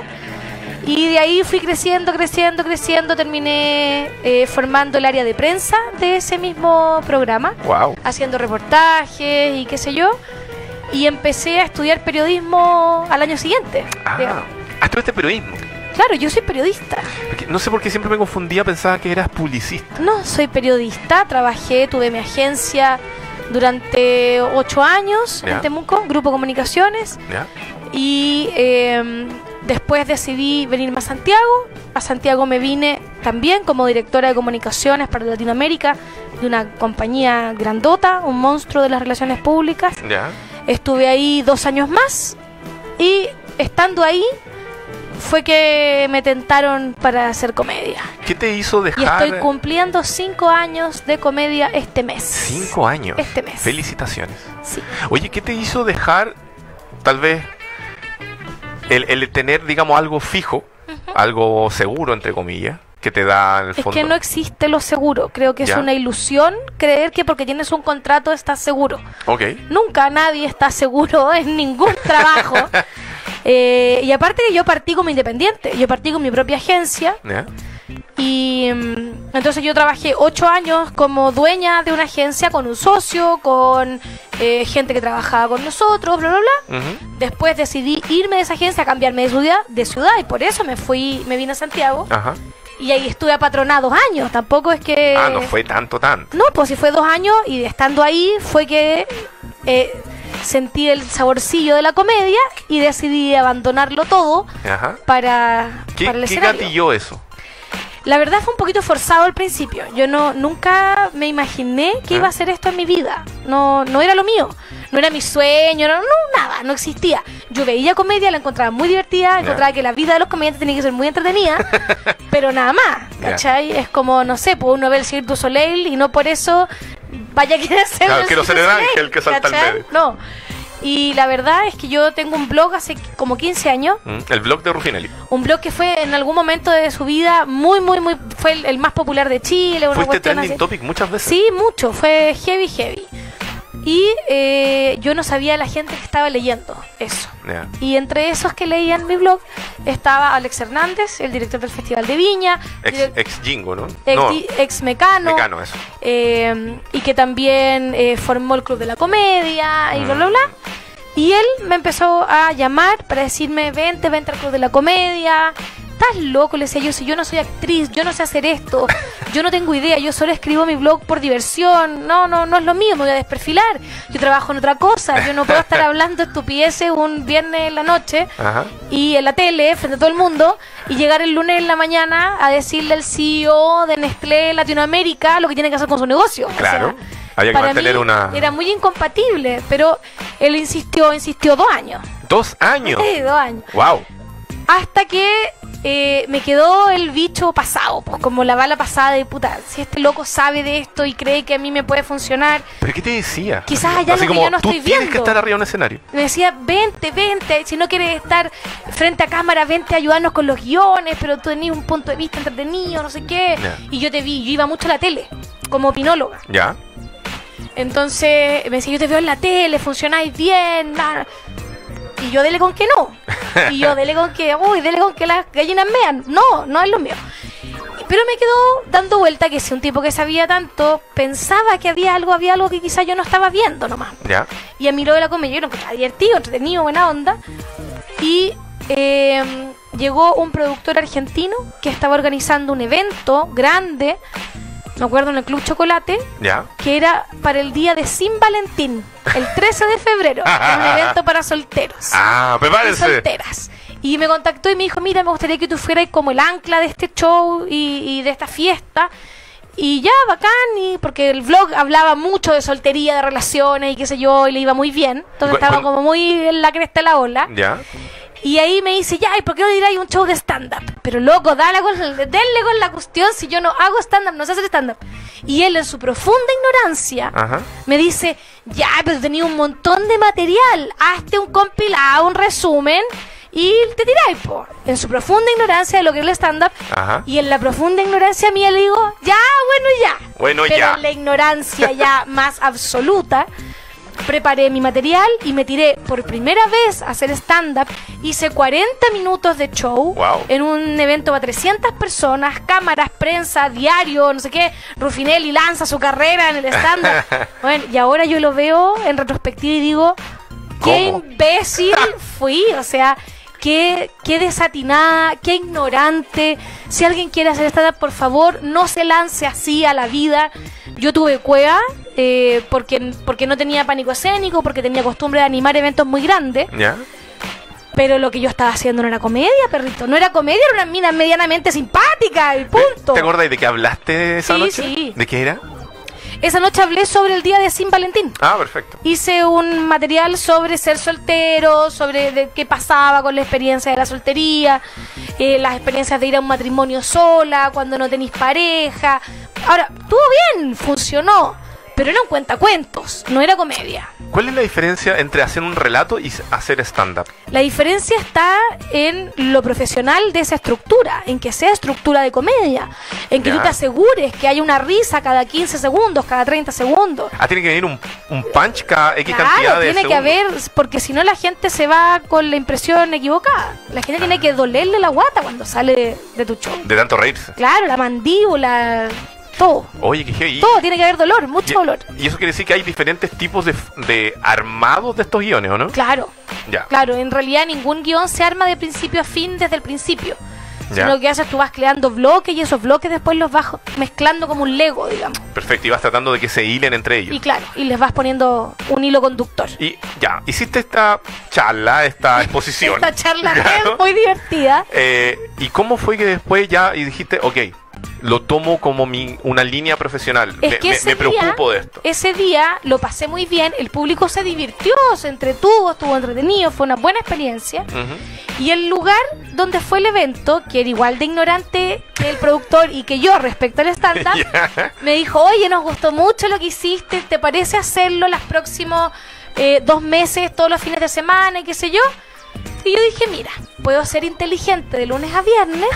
[SPEAKER 3] Y de ahí fui creciendo, creciendo, creciendo. Terminé eh, formando el área de prensa de ese mismo programa,
[SPEAKER 2] Wow.
[SPEAKER 3] haciendo reportajes y qué sé yo. Y empecé a estudiar periodismo al año siguiente.
[SPEAKER 2] Ah, ah, estudiaste periodismo.
[SPEAKER 3] Claro, yo soy periodista.
[SPEAKER 2] Porque no sé por qué siempre me confundía, pensaba que eras publicista.
[SPEAKER 3] No, soy periodista. Trabajé, tuve mi agencia durante ocho años
[SPEAKER 2] Ya.
[SPEAKER 3] en Temuco, Grupo Comunicaciones.
[SPEAKER 2] ¿Ya?
[SPEAKER 3] Y eh, después decidí venirme a Santiago. A Santiago me vine también como directora de comunicaciones para Latinoamérica de una compañía grandota, un monstruo de las relaciones públicas.
[SPEAKER 2] ¿Ya?
[SPEAKER 3] Estuve ahí dos años más y estando ahí fue que me tentaron para hacer comedia.
[SPEAKER 2] ¿Qué te hizo
[SPEAKER 3] Y
[SPEAKER 2] dejar
[SPEAKER 3] estoy cumpliendo cinco años de comedia este mes.
[SPEAKER 2] cinco años?
[SPEAKER 3] Este mes.
[SPEAKER 2] Felicitaciones.
[SPEAKER 3] Sí.
[SPEAKER 2] Oye, ¿qué te hizo dejar, tal vez, el, el tener, digamos, algo fijo, algo seguro, entre comillas, que te da el
[SPEAKER 3] Es
[SPEAKER 2] fondo?
[SPEAKER 3] que no existe lo seguro. Creo que es una ilusión creer que porque tienes un contrato estás seguro.
[SPEAKER 2] Ok.
[SPEAKER 3] Nunca nadie está seguro en ningún trabajo. Eh, y aparte yo partí como independiente. Yo partí con mi propia agencia. Y mm, entonces yo trabajé ocho años como dueña de una agencia con un socio, con eh, gente que trabajaba con nosotros, bla, bla, bla. Después decidí irme de esa agencia, cambiarme de ciudad, de ciudad y por eso me fui, me vine a Santiago
[SPEAKER 2] Ajá.
[SPEAKER 3] y ahí estuve apatrona dos años. Tampoco es que
[SPEAKER 2] Ah, no fue tanto, tanto.
[SPEAKER 3] no, pues si fue dos años y estando ahí fue que eh, sentí el saborcillo de la comedia y decidí abandonarlo todo
[SPEAKER 2] Ajá.
[SPEAKER 3] para,
[SPEAKER 2] ¿Qué,
[SPEAKER 3] para el
[SPEAKER 2] qué
[SPEAKER 3] escenario.
[SPEAKER 2] gatilló eso?
[SPEAKER 3] La verdad fue un poquito forzado al principio. Yo no nunca me imaginé que
[SPEAKER 2] ¿Ah?
[SPEAKER 3] iba a hacer esto en mi vida. No no era lo mío. No era mi sueño, no, no nada, no existía. Yo veía comedia, la encontraba muy divertida, encontraba que la vida de los comediantes tenía que ser muy entretenida, pero nada más. ¿cachai? Es como, no sé, pues uno ve el Cirque du Soleil y no por eso vaya querer ser
[SPEAKER 2] Claro,
[SPEAKER 3] el
[SPEAKER 2] quiero ser el ángel que salta al
[SPEAKER 3] ¿cachai?
[SPEAKER 2] medio.
[SPEAKER 3] No. Y la verdad es que yo tengo un blog hace como 15 años
[SPEAKER 2] Mm, El blog de Rufinelli.
[SPEAKER 3] un blog que fue en algún momento de su vida muy, muy, muy. fue el, el más popular de Chile. Una
[SPEAKER 2] Fuiste trending
[SPEAKER 3] así.
[SPEAKER 2] topic muchas veces.
[SPEAKER 3] Sí, mucho. Fue heavy, heavy. Y eh, yo no sabía la gente que estaba leyendo eso. Y entre esos que leían mi blog estaba Alex Hernández, el director del Festival de Viña,
[SPEAKER 2] Ex, ex Jingo, ¿no?
[SPEAKER 3] ex,
[SPEAKER 2] no,
[SPEAKER 3] di- ex Mecano,
[SPEAKER 2] Mecano, eso.
[SPEAKER 3] eh, y que también eh, formó el Club de la Comedia y bla, bla, bla. Y él me empezó a llamar para decirme, vente, vente al Club de la Comedia. Estás loco, le decía yo, si yo no soy actriz, yo no sé hacer esto, yo no tengo idea, yo solo escribo mi blog por diversión, no, no, no es lo mío, me voy a desperfilar, yo trabajo en otra cosa, yo no puedo estar hablando estupideces un viernes en la noche
[SPEAKER 2] Ajá.
[SPEAKER 3] y en la tele frente a todo el mundo y llegar el lunes en la mañana a decirle al CEO de Nestlé Latinoamérica lo que tiene que hacer con su negocio. O
[SPEAKER 2] Claro.
[SPEAKER 3] sea,
[SPEAKER 2] Había que
[SPEAKER 3] para
[SPEAKER 2] mantener
[SPEAKER 3] mí
[SPEAKER 2] una.
[SPEAKER 3] Era muy incompatible, pero él insistió, insistió dos años.
[SPEAKER 2] Dos años.
[SPEAKER 3] Sí, dos años.
[SPEAKER 2] wow.
[SPEAKER 3] Hasta que eh, me quedó el bicho pasado, pues como la bala pasada de puta, si este loco sabe de esto y cree que a mí me puede funcionar.
[SPEAKER 2] ¿Pero qué te decía?
[SPEAKER 3] Quizás
[SPEAKER 2] Así-
[SPEAKER 3] algo
[SPEAKER 2] así
[SPEAKER 3] que
[SPEAKER 2] como,
[SPEAKER 3] yo no
[SPEAKER 2] tú
[SPEAKER 3] estoy
[SPEAKER 2] tienes que
[SPEAKER 3] viendo".
[SPEAKER 2] estar arriba de un escenario.
[SPEAKER 3] Me decía, vente, vente, si no quieres estar frente a cámara, vente a ayudarnos con los guiones, pero tú tenías un punto de vista entretenido, no sé qué. Y yo te vi, yo iba mucho a la tele, como opinóloga.
[SPEAKER 2] ¿Ya?
[SPEAKER 3] Entonces me decía, yo te veo en la tele, funcionáis bien. na". Y yo dele con que no. Y yo dele con que, uy, dele con que las gallinas mean. No, no es lo mío. Pero me quedó dando vuelta que si un tipo que sabía tanto pensaba que había algo, había algo que quizás yo no estaba viendo nomás.
[SPEAKER 2] ¿Ya?
[SPEAKER 3] Y a mí lo de la comedia yo lo encontraba divertido, entretenido, buena onda. Y eh, llegó un productor argentino que estaba organizando un evento grande, me acuerdo en el Club Chocolate,
[SPEAKER 2] ¿Ya?
[SPEAKER 3] que era para el día de Sin Valentín, el 13 de febrero. Era un evento para solteros.
[SPEAKER 2] Ah,
[SPEAKER 3] y
[SPEAKER 2] prepárense.
[SPEAKER 3] solteras. Y me contactó y me dijo, mira, me gustaría que tú fueras como el ancla de este show y, y de esta fiesta. Y ya, bacán, y porque el vlog hablaba mucho de soltería, de relaciones y qué sé yo, y le iba muy bien. Entonces estaba como muy en la cresta de la ola.
[SPEAKER 2] ¿Ya?
[SPEAKER 3] Y ahí me dice, ya, ¿y por qué no diráis un show de stand-up? Pero loco, dale con, denle con la cuestión si yo no hago stand-up, no sé hacer stand-up. Y él en su profunda ignorancia
[SPEAKER 2] Ajá.
[SPEAKER 3] me dice, ya, pero tenía un montón de material, hazte un compilado, un resumen y te tiráis, po. En su profunda ignorancia de lo que es el stand-up y en la profunda ignorancia mía le digo, ya, bueno, ya.
[SPEAKER 2] Bueno,
[SPEAKER 3] pero
[SPEAKER 2] ya.
[SPEAKER 3] en la ignorancia ya más absoluta, preparé mi material y me tiré por primera vez a hacer stand-up. Hice 40 minutos de show
[SPEAKER 2] Wow.
[SPEAKER 3] en un evento para 300 personas, cámaras, prensa, diario, no sé qué. Rufinelli lanza su carrera en el stand-up. bueno, y ahora yo lo veo en retrospectiva y digo, qué imbécil fui. O sea, qué, qué desatinada, qué ignorante. Si alguien quiere hacer stand-up, por favor, no se lance así a la vida. Yo tuve cueva eh, porque, porque no tenía pánico escénico, porque tenía costumbre de animar eventos muy grandes.
[SPEAKER 2] ¿Ya?
[SPEAKER 3] Pero lo que yo estaba haciendo no era comedia, perrito. No era comedia, era una mina medianamente simpática y punto.
[SPEAKER 2] ¿Te acordás de que hablaste esa
[SPEAKER 3] Sí,
[SPEAKER 2] noche?
[SPEAKER 3] sí.
[SPEAKER 2] ¿De qué era?
[SPEAKER 3] Esa noche hablé sobre el día de Sin Valentín.
[SPEAKER 2] Ah, perfecto.
[SPEAKER 3] Hice un material sobre ser soltero, sobre de qué pasaba con la experiencia de la soltería, eh, las experiencias de ir a un matrimonio sola, cuando no tenéis pareja. Ahora, estuvo bien, funcionó, pero era un cuentacuentos, no era comedia.
[SPEAKER 2] ¿Cuál es la diferencia entre hacer un relato y hacer stand-up?
[SPEAKER 3] La diferencia está en lo profesional de esa estructura, en que sea estructura de comedia, en que
[SPEAKER 2] Ya.
[SPEAKER 3] tú te asegures que haya una risa cada 15 segundos, cada 30 segundos.
[SPEAKER 2] Ah, tiene que venir un, un punch cada X
[SPEAKER 3] Claro,
[SPEAKER 2] cantidad de
[SPEAKER 3] tiene que haber, porque si no la gente se va con la impresión equivocada. La gente tiene que dolerle la guata cuando sale de, de tu show.
[SPEAKER 2] De tanto reírse.
[SPEAKER 3] Claro, la mandíbula, todo.
[SPEAKER 2] Oye, que heavy.
[SPEAKER 3] Todo tiene que haber dolor, mucho dolor.
[SPEAKER 2] Y, eso quiere decir que hay diferentes tipos de, armados de estos guiones, ¿o no?
[SPEAKER 3] Claro,
[SPEAKER 2] Ya.
[SPEAKER 3] claro, en realidad ningún guion se arma de principio a fin desde el principio.
[SPEAKER 2] Ya.
[SPEAKER 3] Sino que haces tú vas creando bloques y esos bloques después los vas mezclando como un Lego, digamos.
[SPEAKER 2] Perfecto. Y vas tratando de que se hilen entre ellos.
[SPEAKER 3] Y claro, y les vas poniendo un hilo conductor.
[SPEAKER 2] Y ya, hiciste esta charla, esta exposición.
[SPEAKER 3] Esta charla
[SPEAKER 2] Claro.
[SPEAKER 3] es muy divertida.
[SPEAKER 2] Eh, ¿Y cómo fue que después ya y dijiste, ok, lo tomo como mi, una línea profesional?
[SPEAKER 3] Es
[SPEAKER 2] me
[SPEAKER 3] que
[SPEAKER 2] me-
[SPEAKER 3] ese
[SPEAKER 2] me preocupo
[SPEAKER 3] día,
[SPEAKER 2] de esto.
[SPEAKER 3] Ese día lo pasé muy bien, el público se divirtió, se entretuvo, estuvo entretenido, fue una buena experiencia.
[SPEAKER 2] Ujú.
[SPEAKER 3] Y el lugar donde fue el evento, que era igual de ignorante que el productor y que yo respecto al stand-up, me dijo, oye, nos gustó mucho lo que hiciste, ¿te parece hacerlo los próximos eh, dos meses, todos los fines de semana y qué sé yo? Y yo dije, mira, puedo ser inteligente de lunes a viernes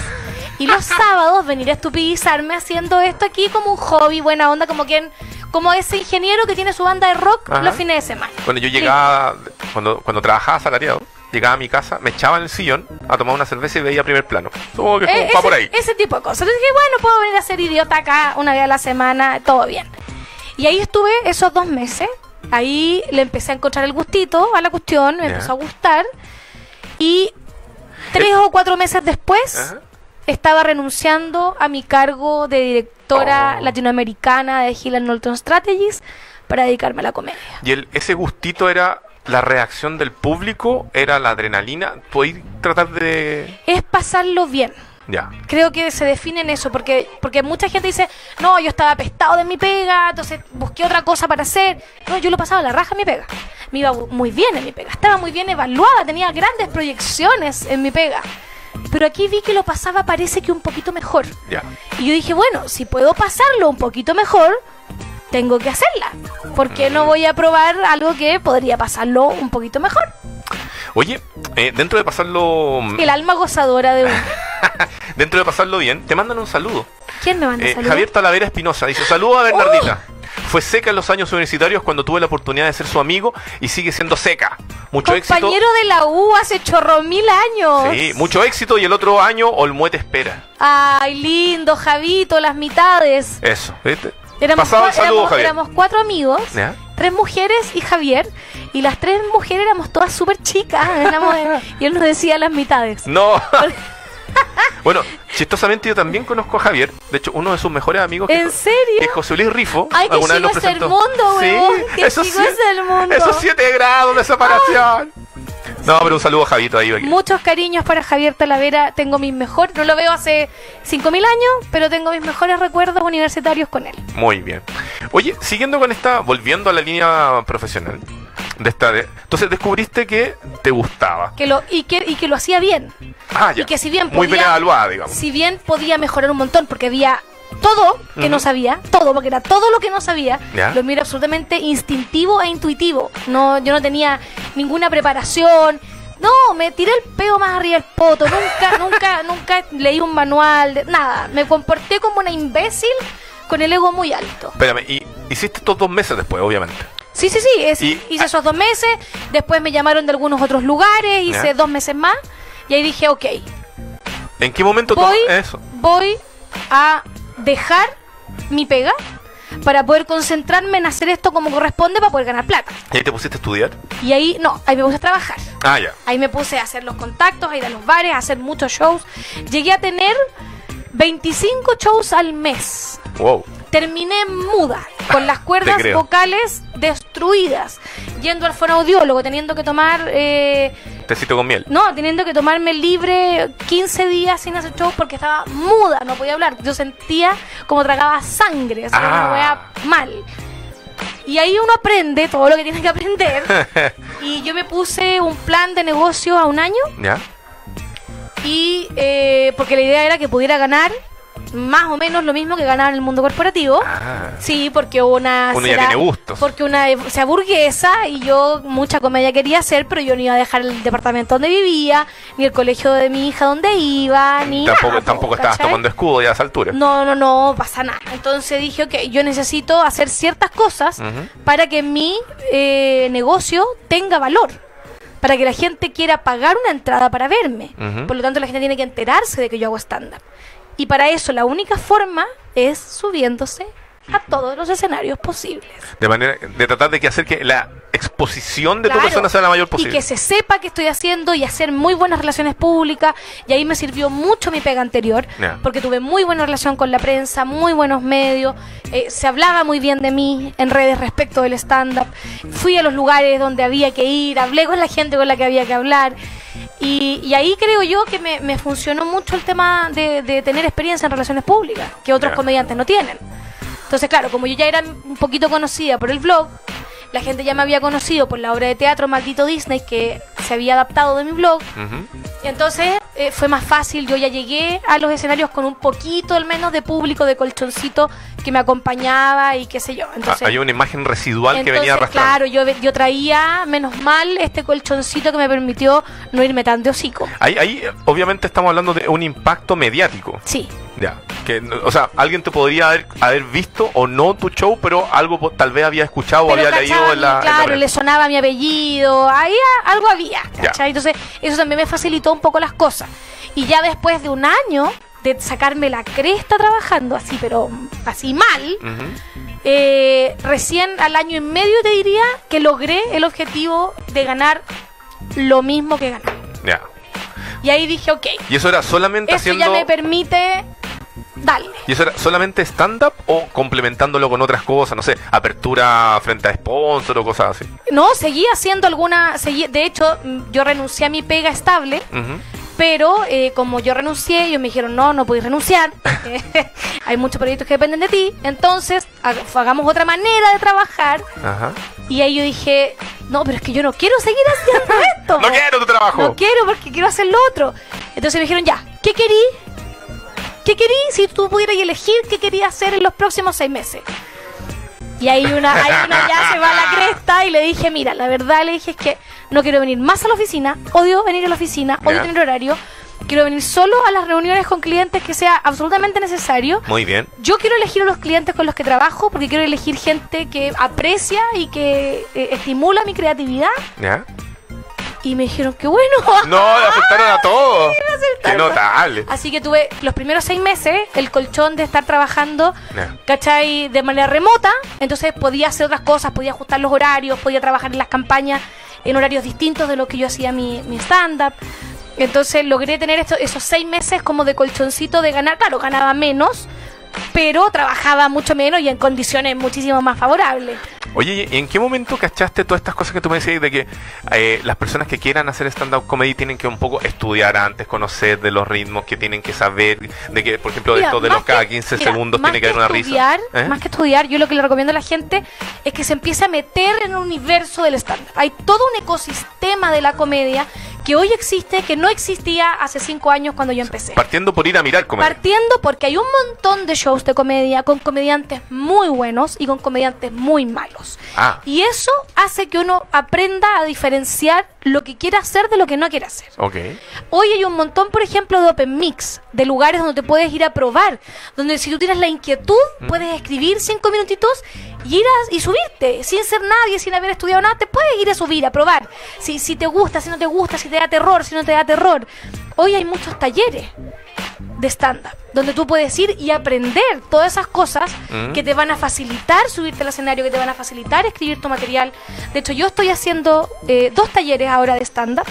[SPEAKER 3] y los sábados venir a estupidizarme haciendo esto aquí como un hobby, buena onda, como quien, como ese ingeniero que tiene su banda de rock
[SPEAKER 2] Ajá.
[SPEAKER 3] los fines de semana.
[SPEAKER 2] Cuando yo llegaba, cuando, cuando trabajaba asalariado, llegaba a mi casa, me echaba en el sillón a tomar una cerveza y veía primer plano. Supongo que
[SPEAKER 3] Eh,
[SPEAKER 2] va por ahí.
[SPEAKER 3] ese, ese tipo de cosas. Entonces dije, bueno, puedo venir a ser idiota acá una vez a la semana, todo bien. Y ahí estuve esos dos meses. Ahí le empecé a encontrar el gustito a la cuestión, me
[SPEAKER 2] Ya.
[SPEAKER 3] empezó a gustar. Y tres o cuatro meses después
[SPEAKER 2] Ajá.
[SPEAKER 3] Estaba renunciando a mi cargo de directora
[SPEAKER 2] Oh.
[SPEAKER 3] latinoamericana de Hill Norton Strategies para dedicarme a la comedia.
[SPEAKER 2] Y el, ese gustito era la reacción del público, era la adrenalina. ¿Podéis tratar de...?
[SPEAKER 3] Es pasarlo bien.
[SPEAKER 2] Ya.
[SPEAKER 3] creo que se define en eso, porque, porque mucha gente dice, no, yo estaba apestado de mi pega, entonces busqué otra cosa para hacer. No, yo lo pasaba a la raja en mi pega. Me iba muy bien en mi pega, estaba muy bien evaluada, tenía grandes proyecciones en mi pega. Pero aquí vi que lo pasaba parece que un poquito mejor.
[SPEAKER 2] Ya.
[SPEAKER 3] Y yo dije, bueno, si puedo pasarlo un poquito mejor, tengo que hacerla. Porque no voy a probar algo que podría pasarlo un poquito mejor.
[SPEAKER 2] Oye, eh, dentro de pasarlo...
[SPEAKER 3] El alma gozadora de uno.
[SPEAKER 2] Dentro de pasarlo bien, te mandan un saludo.
[SPEAKER 3] ¿Quién me manda
[SPEAKER 2] Eh,
[SPEAKER 3] saludos?
[SPEAKER 2] Javier Talavera Espinosa dice, saludos a Bernardita. Fue seca en los años universitarios cuando tuve la oportunidad de ser su amigo y sigue siendo seca. Mucho éxito.
[SPEAKER 3] Compañero de la U hace chorro mil años.
[SPEAKER 2] Sí, mucho éxito y el otro año Olmuete espera.
[SPEAKER 3] Ay, lindo, Javito, las mitades.
[SPEAKER 2] Eso, ¿viste?
[SPEAKER 3] Éramos,
[SPEAKER 2] Pasado el
[SPEAKER 3] cua-
[SPEAKER 2] saludo,
[SPEAKER 3] éramos-
[SPEAKER 2] Javier.
[SPEAKER 3] éramos cuatro amigos,
[SPEAKER 2] ¿Ya?
[SPEAKER 3] tres mujeres y Javier. Y las tres mujeres éramos todas súper chicas. éramos- y él nos decía las mitades.
[SPEAKER 2] No. bueno, chistosamente yo también conozco a Javier. De hecho, uno de sus mejores amigos. que-
[SPEAKER 3] ¿En serio?
[SPEAKER 2] Que es José Luis Rifo.
[SPEAKER 3] Ay, que
[SPEAKER 2] alguna vez
[SPEAKER 3] chico es el
[SPEAKER 2] presentó.
[SPEAKER 3] mundo, huevón, que
[SPEAKER 2] esos
[SPEAKER 3] chico es el mundo.
[SPEAKER 2] Esos siete grados de separación. No, pero un saludo a Javito ahí. aquí.
[SPEAKER 3] Muchos cariños para Javier Talavera. Tengo mis mejores, no lo veo hace 5.000 años, pero tengo mis mejores recuerdos universitarios con él.
[SPEAKER 2] Muy bien. Oye, siguiendo con esta, volviendo a la línea profesional de esta, de- entonces descubriste que te gustaba.
[SPEAKER 3] Que lo, y, que, y que lo hacía bien.
[SPEAKER 2] Ah, ya.
[SPEAKER 3] Y que si bien
[SPEAKER 2] muy bien
[SPEAKER 3] podía-
[SPEAKER 2] evaluada, digamos.
[SPEAKER 3] Si bien podía mejorar un montón, porque había todo que no sabía, todo, porque era todo lo que no sabía,
[SPEAKER 2] Ya.
[SPEAKER 3] lo mira absolutamente instintivo e intuitivo. No, yo no tenía ninguna preparación. No, me tiré el peo más arriba del poto. Nunca, nunca, nunca leí un manual, de, nada. Me comporté como una imbécil con el ego muy alto.
[SPEAKER 2] Espérame, y hiciste estos dos meses después, obviamente.
[SPEAKER 3] Sí, sí, sí. es-
[SPEAKER 2] Y-
[SPEAKER 3] hice
[SPEAKER 2] ah.
[SPEAKER 3] esos dos meses. Después me llamaron de algunos otros lugares. Hice
[SPEAKER 2] Ya.
[SPEAKER 3] dos meses más. Y ahí dije, ok,
[SPEAKER 2] ¿En qué momento
[SPEAKER 3] voy,
[SPEAKER 2] eso?
[SPEAKER 3] voy a dejar mi pega para poder concentrarme en hacer esto como corresponde para poder ganar plata.
[SPEAKER 2] ¿Y ahí te pusiste a estudiar?
[SPEAKER 3] Y ahí, no, ahí me puse a trabajar.
[SPEAKER 2] Ah, ya.
[SPEAKER 3] Ahí me puse a hacer los contactos, a ir a los bares, a hacer muchos shows. Llegué a tener 25 shows al mes.
[SPEAKER 2] Wow.
[SPEAKER 3] Terminé muda, con las cuerdas vocales destruidas, yendo al fonoaudiólogo, teniendo que tomar, eh,
[SPEAKER 2] Tecito con miel.
[SPEAKER 3] no, teniendo que tomarme libre 15 días sin hacer show porque estaba muda, no podía hablar. Yo sentía como tragaba sangre, así
[SPEAKER 2] Ah.
[SPEAKER 3] una wea mal. Y ahí uno aprende todo lo que tiene que aprender. y yo me puse un plan de negocio a un año
[SPEAKER 2] ¿Ya?
[SPEAKER 3] y eh, porque la idea era que pudiera ganar más o menos lo mismo que ganaba en el mundo corporativo.
[SPEAKER 2] Ah.
[SPEAKER 3] Sí, porque una
[SPEAKER 2] Uno ya tiene gustos.
[SPEAKER 3] Porque una sea burguesa y yo mucha comedia quería hacer, pero yo no iba a dejar el departamento donde vivía, ni el colegio de mi hija donde iba, ni
[SPEAKER 2] Tampoco,
[SPEAKER 3] nada,
[SPEAKER 2] tampoco estabas tomando escudo ya a esa altura.
[SPEAKER 3] No, no, no pasa nada. Entonces dije, ok, yo necesito hacer ciertas cosas para que mi eh, negocio tenga valor. Para que la gente quiera pagar una entrada para verme. Por lo tanto, la gente tiene que enterarse de que yo hago stand-up. Y para eso, la única forma es subiéndose a todos los escenarios posibles.
[SPEAKER 2] De manera de tratar de que hacer que la exposición de tu
[SPEAKER 3] Claro.
[SPEAKER 2] persona sea la mayor
[SPEAKER 3] Y
[SPEAKER 2] posible.
[SPEAKER 3] que se sepa que estoy haciendo y hacer muy buenas relaciones públicas. Y ahí me sirvió mucho mi pega anterior, porque tuve muy buena relación con la prensa, muy buenos medios. eh, se hablaba muy bien de mí en redes respecto del stand-up. Fui a los lugares donde había que ir, hablé con la gente con la que había que hablar. Y, y ahí creo yo que me, me funcionó mucho el tema de, de tener experiencia en relaciones públicas, que otros comediantes no tienen. Entonces, claro, como yo ya era un poquito conocida por el blog, la gente ya me había conocido por la obra de teatro Maldito Disney que se había adaptado de mi blog.
[SPEAKER 2] Ujú.
[SPEAKER 3] Entonces eh, fue más fácil, yo ya llegué a los escenarios con un poquito al menos de público, de colchoncito que me acompañaba y qué sé yo. Entonces,
[SPEAKER 2] Ah, Hay una imagen residual que
[SPEAKER 3] entonces,
[SPEAKER 2] venía arrastrando.
[SPEAKER 3] claro, yo, yo traía, menos mal, este colchoncito que me permitió no irme tan de hocico.
[SPEAKER 2] Ahí, ahí, obviamente estamos hablando de un impacto mediático.
[SPEAKER 3] Sí,
[SPEAKER 2] Ya. Que, o sea, alguien te podría haber, haber visto o no tu show, pero algo tal vez había escuchado o había leído en la, en la
[SPEAKER 3] claro, le sonaba mi apellido, ahí a- algo había. ¿cachai? Entonces, eso también me facilitó un poco las cosas. Y ya después de un año de sacarme la cresta trabajando así, pero así mal, eh, recién al año y medio te diría que logré el objetivo de ganar lo mismo que ganar.
[SPEAKER 2] Ya.
[SPEAKER 3] Y ahí dije, ok,
[SPEAKER 2] Y eso era solamente
[SPEAKER 3] eso
[SPEAKER 2] haciendo.
[SPEAKER 3] ya me permite darle.
[SPEAKER 2] ¿Y eso era solamente stand-up o complementándolo con otras cosas? No sé, apertura frente a sponsor o cosas así.
[SPEAKER 3] No, seguí haciendo alguna, seguí, de hecho, mm, yo renuncié a mi pega estable, pero eh, como yo renuncié, ellos me dijeron, no, no podéis renunciar, hay muchos proyectos que dependen de ti, entonces ha- hagamos otra manera de trabajar.
[SPEAKER 2] Ajá.
[SPEAKER 3] Y ahí yo dije, no, pero es que yo no quiero seguir haciendo esto.
[SPEAKER 2] ¡No quiero tu trabajo!
[SPEAKER 3] No quiero porque quiero hacer lo otro. Entonces me dijeron, ya, ¿qué querí? ¿Qué querí si tú pudieras elegir qué querías hacer en los próximos seis meses? Y ahí una, ahí una ya se va a la cresta y le dije, mira, la verdad le dije es que no quiero venir más a la oficina, odio venir a la oficina, odio tener horario, quiero venir solo a las reuniones con clientes que sea absolutamente necesario.
[SPEAKER 2] Muy bien.
[SPEAKER 3] Yo quiero elegir a los clientes con los que trabajo porque quiero elegir gente que aprecia y que eh, estimula mi creatividad.
[SPEAKER 2] ¿Ya?
[SPEAKER 3] Y me dijeron, qué bueno.
[SPEAKER 2] No, afectaron a todos. Qué notable.
[SPEAKER 3] Así que tuve los primeros seis meses el colchón de estar trabajando. ¿cachai? De manera remota. Entonces podía hacer otras cosas, podía ajustar los horarios, podía trabajar en las campañas en horarios distintos de lo que yo hacía mi, mi stand-up. Entonces logré tener esto- esos seis meses como de colchoncito de ganar. Claro, ganaba menos, pero trabajaba mucho menos y en condiciones muchísimo más favorables.
[SPEAKER 2] Oye, ¿y en qué momento cachaste todas estas cosas que tú me decías de que eh, las personas que quieran hacer stand-up comedy tienen que un poco estudiar antes, conocer de los ritmos, que tienen que saber, de que, por ejemplo, de esto de los cada
[SPEAKER 3] que-
[SPEAKER 2] 15
[SPEAKER 3] mira,
[SPEAKER 2] segundos tiene que haber una
[SPEAKER 3] estudiar,
[SPEAKER 2] risa? ¿Eh?
[SPEAKER 3] Más que estudiar, yo lo que le recomiendo a la gente es que se empiece a meter en el universo del stand Hay todo un ecosistema de la comedia que hoy existe, que no existía hace cinco años cuando yo empecé.
[SPEAKER 2] Partiendo por ir a mirar comedia.
[SPEAKER 3] Partiendo porque hay un montón de shows de comedia con comediantes muy buenos y con comediantes muy malos.
[SPEAKER 2] Ah.
[SPEAKER 3] Y eso hace que uno aprenda a diferenciar lo que quiere hacer de lo que no quiere hacer.
[SPEAKER 2] Ok.
[SPEAKER 3] Hoy hay un montón, por ejemplo, de open mix, de lugares donde te puedes ir a probar, donde si tú tienes la inquietud, puedes escribir cinco minutitos y ir a, y subirte, sin ser nadie, sin haber estudiado nada, te puedes ir a subir, a probar. Si, si te gusta, si no te gusta, si te da terror, si no te da terror. Hoy hay muchos talleres de stand-up, donde tú puedes ir y aprender todas esas cosas
[SPEAKER 2] Mm.
[SPEAKER 3] que te van a facilitar subirte al escenario, que te van a facilitar escribir tu material. De hecho, yo estoy haciendo eh, dos talleres ahora de stand-up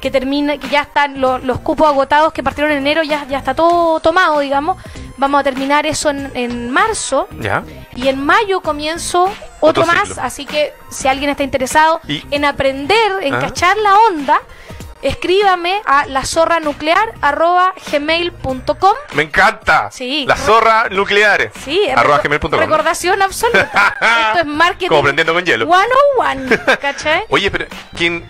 [SPEAKER 3] que termina, que ya están los, los cupos agotados que partieron en enero, ya, ya está todo tomado, digamos. Vamos a terminar eso en, en marzo
[SPEAKER 2] ¿Ya?
[SPEAKER 3] y en mayo comienzo otro,
[SPEAKER 2] Otro
[SPEAKER 3] más, así que si alguien está interesado
[SPEAKER 2] Y-
[SPEAKER 3] en aprender, en
[SPEAKER 2] Ah.
[SPEAKER 3] cachar la onda, escríbame a lazorranuclear@gmail.com.
[SPEAKER 2] Me encanta.
[SPEAKER 3] Sí.
[SPEAKER 2] Las zorras nucleares.
[SPEAKER 3] Sí,
[SPEAKER 2] Arroba gmail.com.
[SPEAKER 3] recordación absoluta. Esto es marketing.
[SPEAKER 2] Como aprendiendo con hielo.
[SPEAKER 3] 101, ¿cachai?
[SPEAKER 2] Oye, pero ¿quién,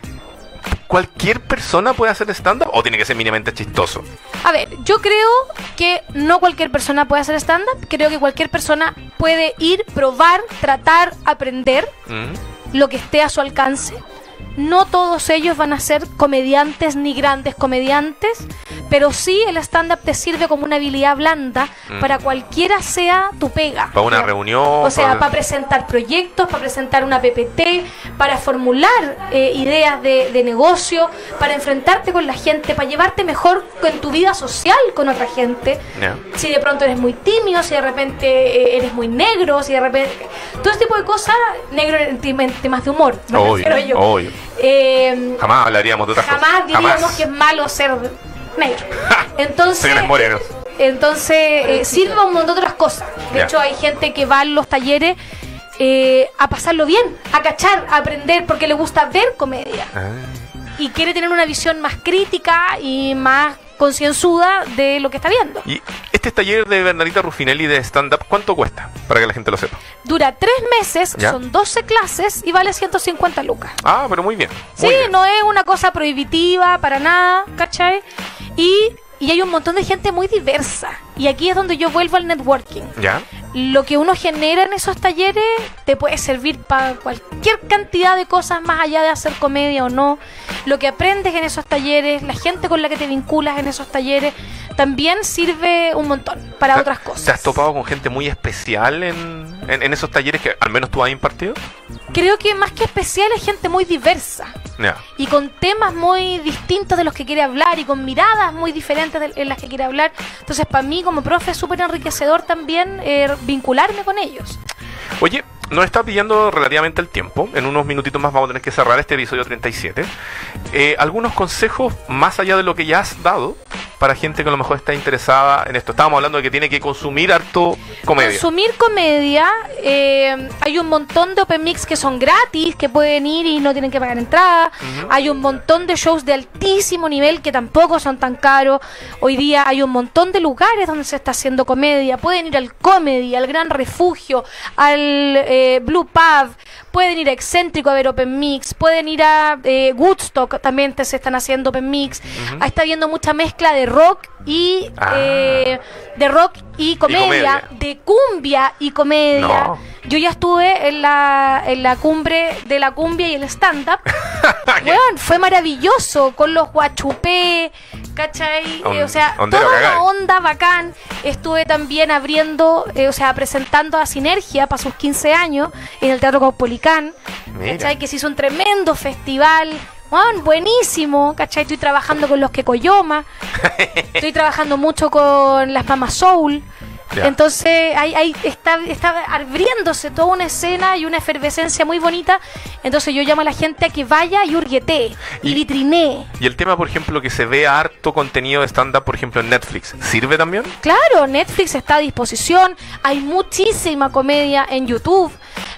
[SPEAKER 2] ¿cualquier persona puede hacer stand-up o tiene que ser mínimamente chistoso?
[SPEAKER 3] A ver, yo creo que no cualquier persona puede hacer stand-up. Creo que cualquier persona puede ir, probar, tratar, aprender
[SPEAKER 2] Mm.
[SPEAKER 3] lo que esté a su alcance. No todos ellos van a ser comediantes ni grandes comediantes, pero sí el stand-up te sirve como una habilidad blanda
[SPEAKER 2] Mm.
[SPEAKER 3] para cualquiera sea tu pega.
[SPEAKER 2] Para una reunión.
[SPEAKER 3] O sea,
[SPEAKER 2] para-
[SPEAKER 3] para presentar proyectos, para presentar una PPT, para formular eh, ideas de, de negocio, para enfrentarte con la gente, para llevarte mejor en tu vida social con otra gente. Si de pronto eres muy tímido, si de repente eh, eres muy negro, si de repente... Todo ese tipo de cosas, negro en tem- en temas de humor, me
[SPEAKER 2] Obvio,
[SPEAKER 3] refiero yo.
[SPEAKER 2] obvio.
[SPEAKER 3] Eh,
[SPEAKER 2] Jamás hablaríamos de otras
[SPEAKER 3] jamás
[SPEAKER 2] cosas.
[SPEAKER 3] diríamos que es malo ser negro. Entonces,
[SPEAKER 2] morenos.
[SPEAKER 3] entonces, eh, sirve un montón de otras cosas. De hecho, hay gente que va a los talleres eh, a pasarlo bien, a cachar, a aprender, porque le gusta ver comedia.
[SPEAKER 2] Ah.
[SPEAKER 3] Y quiere tener una visión más crítica y más concienzuda de lo que está viendo.
[SPEAKER 2] Y este taller de Bernadita Ruffinelli de stand-up, ¿cuánto cuesta? Para que la gente lo sepa.
[SPEAKER 3] Dura tres meses,
[SPEAKER 2] Ya.
[SPEAKER 3] son 12 clases y vale 150 lucas.
[SPEAKER 2] Ah, pero muy bien.
[SPEAKER 3] Sí,
[SPEAKER 2] muy bien.
[SPEAKER 3] no es una cosa prohibitiva para nada, ¿cachai? Y, y hay un montón de gente muy diversa. Y aquí es donde yo vuelvo al networking.
[SPEAKER 2] ¿Ya?
[SPEAKER 3] Lo que uno genera en esos talleres te puede servir para cualquier cantidad de cosas más allá de hacer comedia o no. Lo que aprendes en esos talleres, la gente con la que te vinculas en esos talleres, también sirve un montón para
[SPEAKER 2] ¿Te-
[SPEAKER 3] otras cosas.
[SPEAKER 2] ¿Te has topado con gente muy especial en, en- en esos talleres que al menos tú has impartido?
[SPEAKER 3] Creo que más que especial es gente muy diversa.
[SPEAKER 2] Ya.
[SPEAKER 3] y con temas muy distintos de los que quiere hablar y con miradas muy diferentes de- en las que quiere hablar. Entonces, para mí como profe es súper enriquecedor también eh, vincularme con ellos.
[SPEAKER 2] Oye, nos está pillando relativamente el tiempo. En unos minutitos más vamos a tener que cerrar este episodio 37. Eh, algunos consejos más allá de lo que ya has dado para gente que a lo mejor está interesada en esto. Estábamos hablando de que tiene que consumir harto comedia.
[SPEAKER 3] Consumir comedia, eh, hay un montón de open mix que son gratis, que pueden ir y no tienen que pagar entrada. Hay un montón de shows de altísimo nivel que tampoco son tan caros. Hoy día hay un montón de lugares donde se está haciendo comedia. Pueden ir al Comedy, al Gran Refugio, al eh, Blue Pub. Pueden ir a Excéntrico a ver Open Mix. Pueden ir a eh, Woodstock, también te- se están haciendo Open Mix. Está habiendo mucha mezcla de rock y
[SPEAKER 2] Ah.
[SPEAKER 3] eh, de rock y comedia,
[SPEAKER 2] comedia.
[SPEAKER 3] de cumbia y comedia.
[SPEAKER 2] No.
[SPEAKER 3] Yo ya estuve en la, en la cumbre de la cumbia y el stand-up. Weón, fue maravilloso con los guachupé, ¿cachai?
[SPEAKER 2] On-
[SPEAKER 3] Eh, o sea, toda una onda bacán. Estuve también abriendo, eh, o sea, presentando a Sinergia para sus 15 años en el Teatro Caupolicán. ¿Cachai? Que se hizo un tremendo festival. Weón, buenísimo, ¿cachai? Estoy trabajando con los que Coyoma. Estoy trabajando mucho con las Mamas Soul. Entonces ahí, ahí está, está abriéndose toda una escena y una efervescencia muy bonita. Entonces yo llamo a la gente a que vaya y hurguetee y,
[SPEAKER 2] Y-. Y el tema, por ejemplo, que se ve harto contenido de stand-up, por ejemplo, en Netflix, ¿sirve también?
[SPEAKER 3] Claro, Netflix está a disposición. Hay muchísima comedia en YouTube.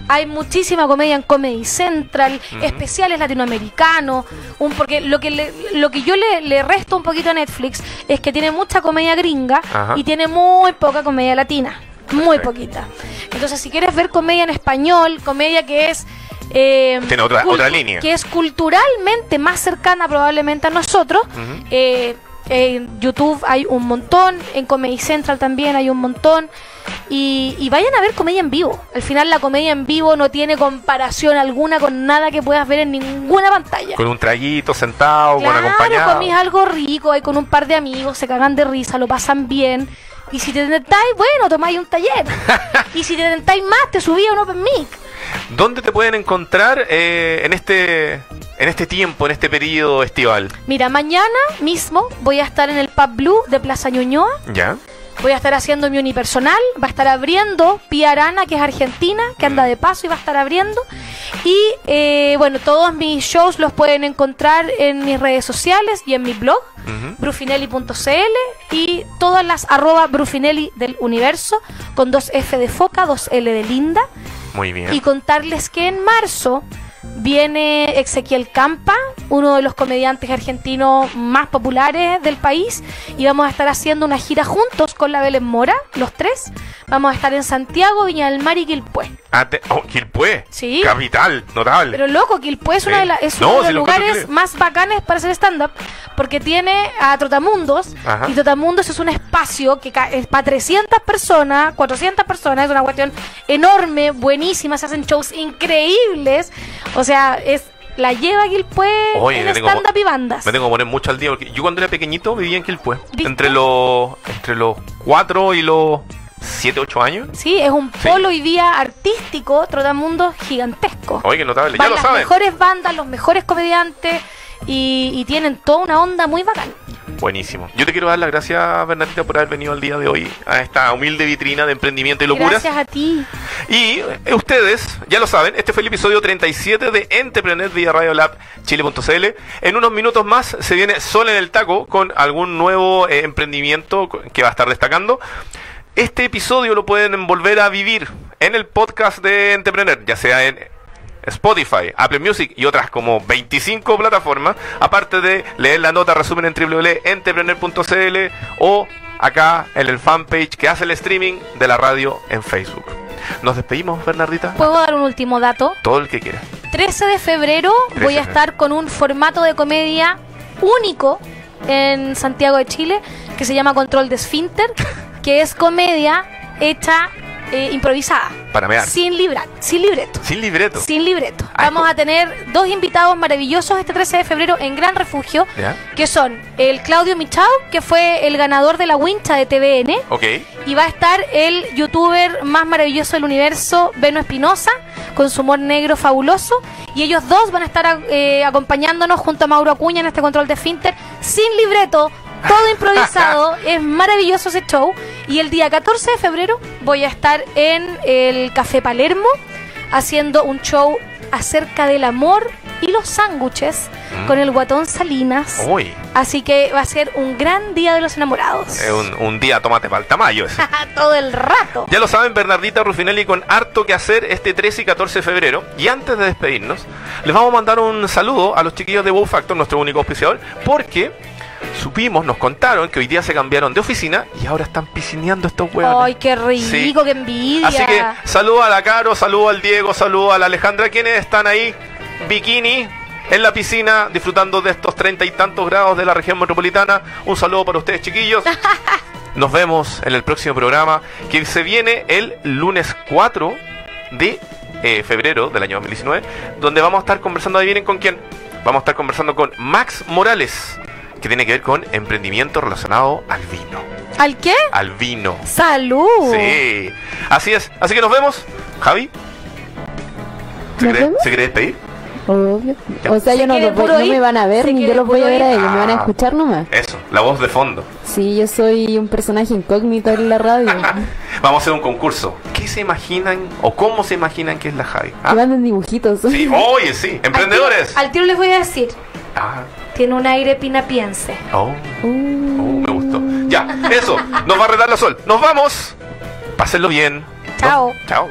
[SPEAKER 3] Hay muchísima comedia en Comedy Central, especiales latinoamericanos. Un, porque lo que, le- lo que yo le, le resto un poquito a Netflix es que tiene mucha comedia gringa
[SPEAKER 2] Ajá.
[SPEAKER 3] y tiene muy poca comedia latina. Muy
[SPEAKER 2] Perfecto.
[SPEAKER 3] poquita. Entonces, si quieres ver comedia en español, comedia que es. eh,
[SPEAKER 2] Tiene otra- línea.
[SPEAKER 3] Que es culturalmente más cercana probablemente a nosotros. Eh, en YouTube hay un montón, en Comedy Central también hay un montón. Y, y vayan a ver comedia en vivo. Al final la comedia en vivo no tiene comparación alguna con nada que puedas ver en ninguna pantalla.
[SPEAKER 2] Con un traguito sentado, con
[SPEAKER 3] Claro,
[SPEAKER 2] acompañado.
[SPEAKER 3] comís algo rico, ahí con un par de amigos, se cagan de risa, lo pasan bien. Y si te tentáis, bueno, tomáis un taller. y si te tentáis más, te subí a un Open Mic.
[SPEAKER 2] ¿Dónde te pueden encontrar eh, en este en este tiempo, en este periodo estival?
[SPEAKER 3] Mira, mañana mismo voy a estar en el Pub Blue de Plaza Ñuñoa.
[SPEAKER 2] ¿Ya?
[SPEAKER 3] Voy a estar haciendo mi unipersonal. Va a estar abriendo Pia Arana, que es argentina, que anda de paso y va a estar abriendo. Y eh, bueno, todos mis shows los pueden encontrar en mis redes sociales y en mi blog, brufinelli.cl y todas las arroba brufinelli del universo, con dos F de foca, dos L de linda.
[SPEAKER 2] Muy bien.
[SPEAKER 3] Y contarles que en marzo viene Ezequiel Campa, uno de los comediantes argentinos más populares del país, y vamos a estar haciendo una gira juntos con la Belén Mora, los tres. Vamos a estar en Santiago, Viña del Mar y Quilpué.
[SPEAKER 2] Ah, te- oh, Quilpué.
[SPEAKER 3] Sí.
[SPEAKER 2] Capital, notable.
[SPEAKER 3] Pero loco, Quilpué es, una de la- es
[SPEAKER 2] No,
[SPEAKER 3] uno de
[SPEAKER 2] sí
[SPEAKER 3] los
[SPEAKER 2] lo encuentro
[SPEAKER 3] lugares
[SPEAKER 2] increíble.
[SPEAKER 3] más bacanes para hacer stand-up, porque tiene a Trotamundos,
[SPEAKER 2] Ajá.
[SPEAKER 3] y Trotamundos es un espacio que ca- es para 300 personas, 400 personas, es una cuestión enorme, buenísima, se hacen shows increíbles, o sea, es la lleva Quilpué
[SPEAKER 2] Oye,
[SPEAKER 3] en stand-up y bandas.
[SPEAKER 2] Me tengo que poner mucho al día porque yo cuando era pequeñito vivía en Quilpué.
[SPEAKER 3] ¿Viste?
[SPEAKER 2] Entre los entre los 4 y los 7, 8 años.
[SPEAKER 3] Sí, es un
[SPEAKER 2] Sí.
[SPEAKER 3] polo y día artístico, Trotamundos gigantesco.
[SPEAKER 2] Oye, qué notable. Ya
[SPEAKER 3] Van
[SPEAKER 2] lo
[SPEAKER 3] las
[SPEAKER 2] saben.
[SPEAKER 3] mejores bandas, los mejores comediantes, y, y tienen toda una onda muy bacana.
[SPEAKER 2] Buenísimo. Yo te quiero dar las gracias, Bernardita, por haber venido el día de hoy a esta humilde vitrina de emprendimiento y locuras.
[SPEAKER 3] Gracias a ti.
[SPEAKER 2] Y eh, ustedes, ya lo saben, este fue el episodio 37 de Entrepreneur vía Radio Lab Chile.cl. En unos minutos más se viene Sol en el Taco con algún nuevo eh, emprendimiento que va a estar destacando. Este episodio lo pueden volver a vivir en el podcast de Entrepreneur, ya sea en Spotify, Apple Music y otras como 25 plataformas, aparte de leer la nota resumen en www.entrepreneur.cl o acá en el fanpage que hace el streaming de la radio en Facebook. Nos despedimos, Bernardita.
[SPEAKER 3] ¿Puedo dar un último dato?
[SPEAKER 2] Todo el que quiera.
[SPEAKER 3] 13 de febrero
[SPEAKER 2] 13
[SPEAKER 3] voy a estar con un formato de comedia único en Santiago de Chile que se llama Control de Esfínter, que es comedia hecha eh, improvisada.
[SPEAKER 2] Para mear.
[SPEAKER 3] Sin, libra, sin libreto.
[SPEAKER 2] Sin libreto.
[SPEAKER 3] Sin libreto.
[SPEAKER 2] Ay,
[SPEAKER 3] Vamos
[SPEAKER 2] co-
[SPEAKER 3] a tener dos invitados maravillosos este 13 de febrero en Gran Refugio,
[SPEAKER 2] ¿Ya?
[SPEAKER 3] que son el Claudio Michau, que fue el ganador de la wincha de TVN,
[SPEAKER 2] Ok.
[SPEAKER 3] y va a estar el youtuber más maravilloso del universo, Beno Espinosa, con su humor negro fabuloso. Y ellos dos van a estar eh, acompañándonos junto a Mauro Acuña en este control de Finter, sin libreto, todo improvisado. es maravilloso ese show. Y el día 14 de febrero voy a estar en el Café Palermo haciendo un show acerca del amor y los sándwiches
[SPEAKER 2] Mm.
[SPEAKER 3] con el guatón Salinas.
[SPEAKER 2] Uy.
[SPEAKER 3] Así que va a ser un gran día de los enamorados.
[SPEAKER 2] Un, un día tomate para el tamaño.
[SPEAKER 3] Todo el rato.
[SPEAKER 2] Ya lo saben, Bernardita Rufinelli con harto que hacer este 13 y 14 de febrero. Y antes de despedirnos, les vamos a mandar un saludo a los chiquillos de Wow Factor, nuestro único auspiciador, porque supimos, nos contaron que hoy día se cambiaron de oficina y ahora están piscineando estos huevos.
[SPEAKER 3] Ay, qué rico,
[SPEAKER 2] Sí.
[SPEAKER 3] qué envidia.
[SPEAKER 2] Así que saludo a la Caro, saludo al Diego, saludo a la Alejandra, quienes están ahí, bikini, en la piscina, disfrutando de estos treinta y tantos grados de la región metropolitana. Un saludo para ustedes, chiquillos. Nos vemos en el próximo programa, que se viene el lunes 4 de eh, febrero del año 2019, donde vamos a estar conversando, adivinen con quién. Vamos a estar conversando con Max Morales, que tiene que ver con emprendimiento relacionado al vino.
[SPEAKER 3] ¿Al qué?
[SPEAKER 2] Al vino.
[SPEAKER 3] Salud.
[SPEAKER 2] Sí, así es. Así que nos vemos. Javi. ¿Se
[SPEAKER 4] ¿Nos
[SPEAKER 2] quiere,
[SPEAKER 4] vemos?
[SPEAKER 2] ¿se quiere despedir?
[SPEAKER 4] Obvio.
[SPEAKER 2] Ya.
[SPEAKER 4] O sea,
[SPEAKER 3] Se
[SPEAKER 4] yo no, los voy-
[SPEAKER 3] puro
[SPEAKER 4] no me
[SPEAKER 3] ir,
[SPEAKER 4] van a ver ni yo los voy a ver a ellos, me van a
[SPEAKER 2] Ah.
[SPEAKER 4] escuchar nomás.
[SPEAKER 2] Eso, la voz de fondo.
[SPEAKER 4] Sí, yo soy un personaje incógnito en la radio.
[SPEAKER 2] Vamos a hacer un concurso. ¿Qué se imaginan o cómo se imaginan que es la Javi?
[SPEAKER 4] Que
[SPEAKER 2] Ah,
[SPEAKER 4] manden dibujitos.
[SPEAKER 2] sí, oye, sí.
[SPEAKER 3] Al tiro-
[SPEAKER 2] Emprendedores.
[SPEAKER 3] Al tiro les voy a decir,
[SPEAKER 2] Ah,
[SPEAKER 3] tiene un aire pinapiense.
[SPEAKER 2] oh,
[SPEAKER 4] Uh.
[SPEAKER 2] oh, me gustó. Ya, eso. Nos va a retar la sol. Nos vamos. Pásenlo bien.
[SPEAKER 3] Chao.
[SPEAKER 2] Chao.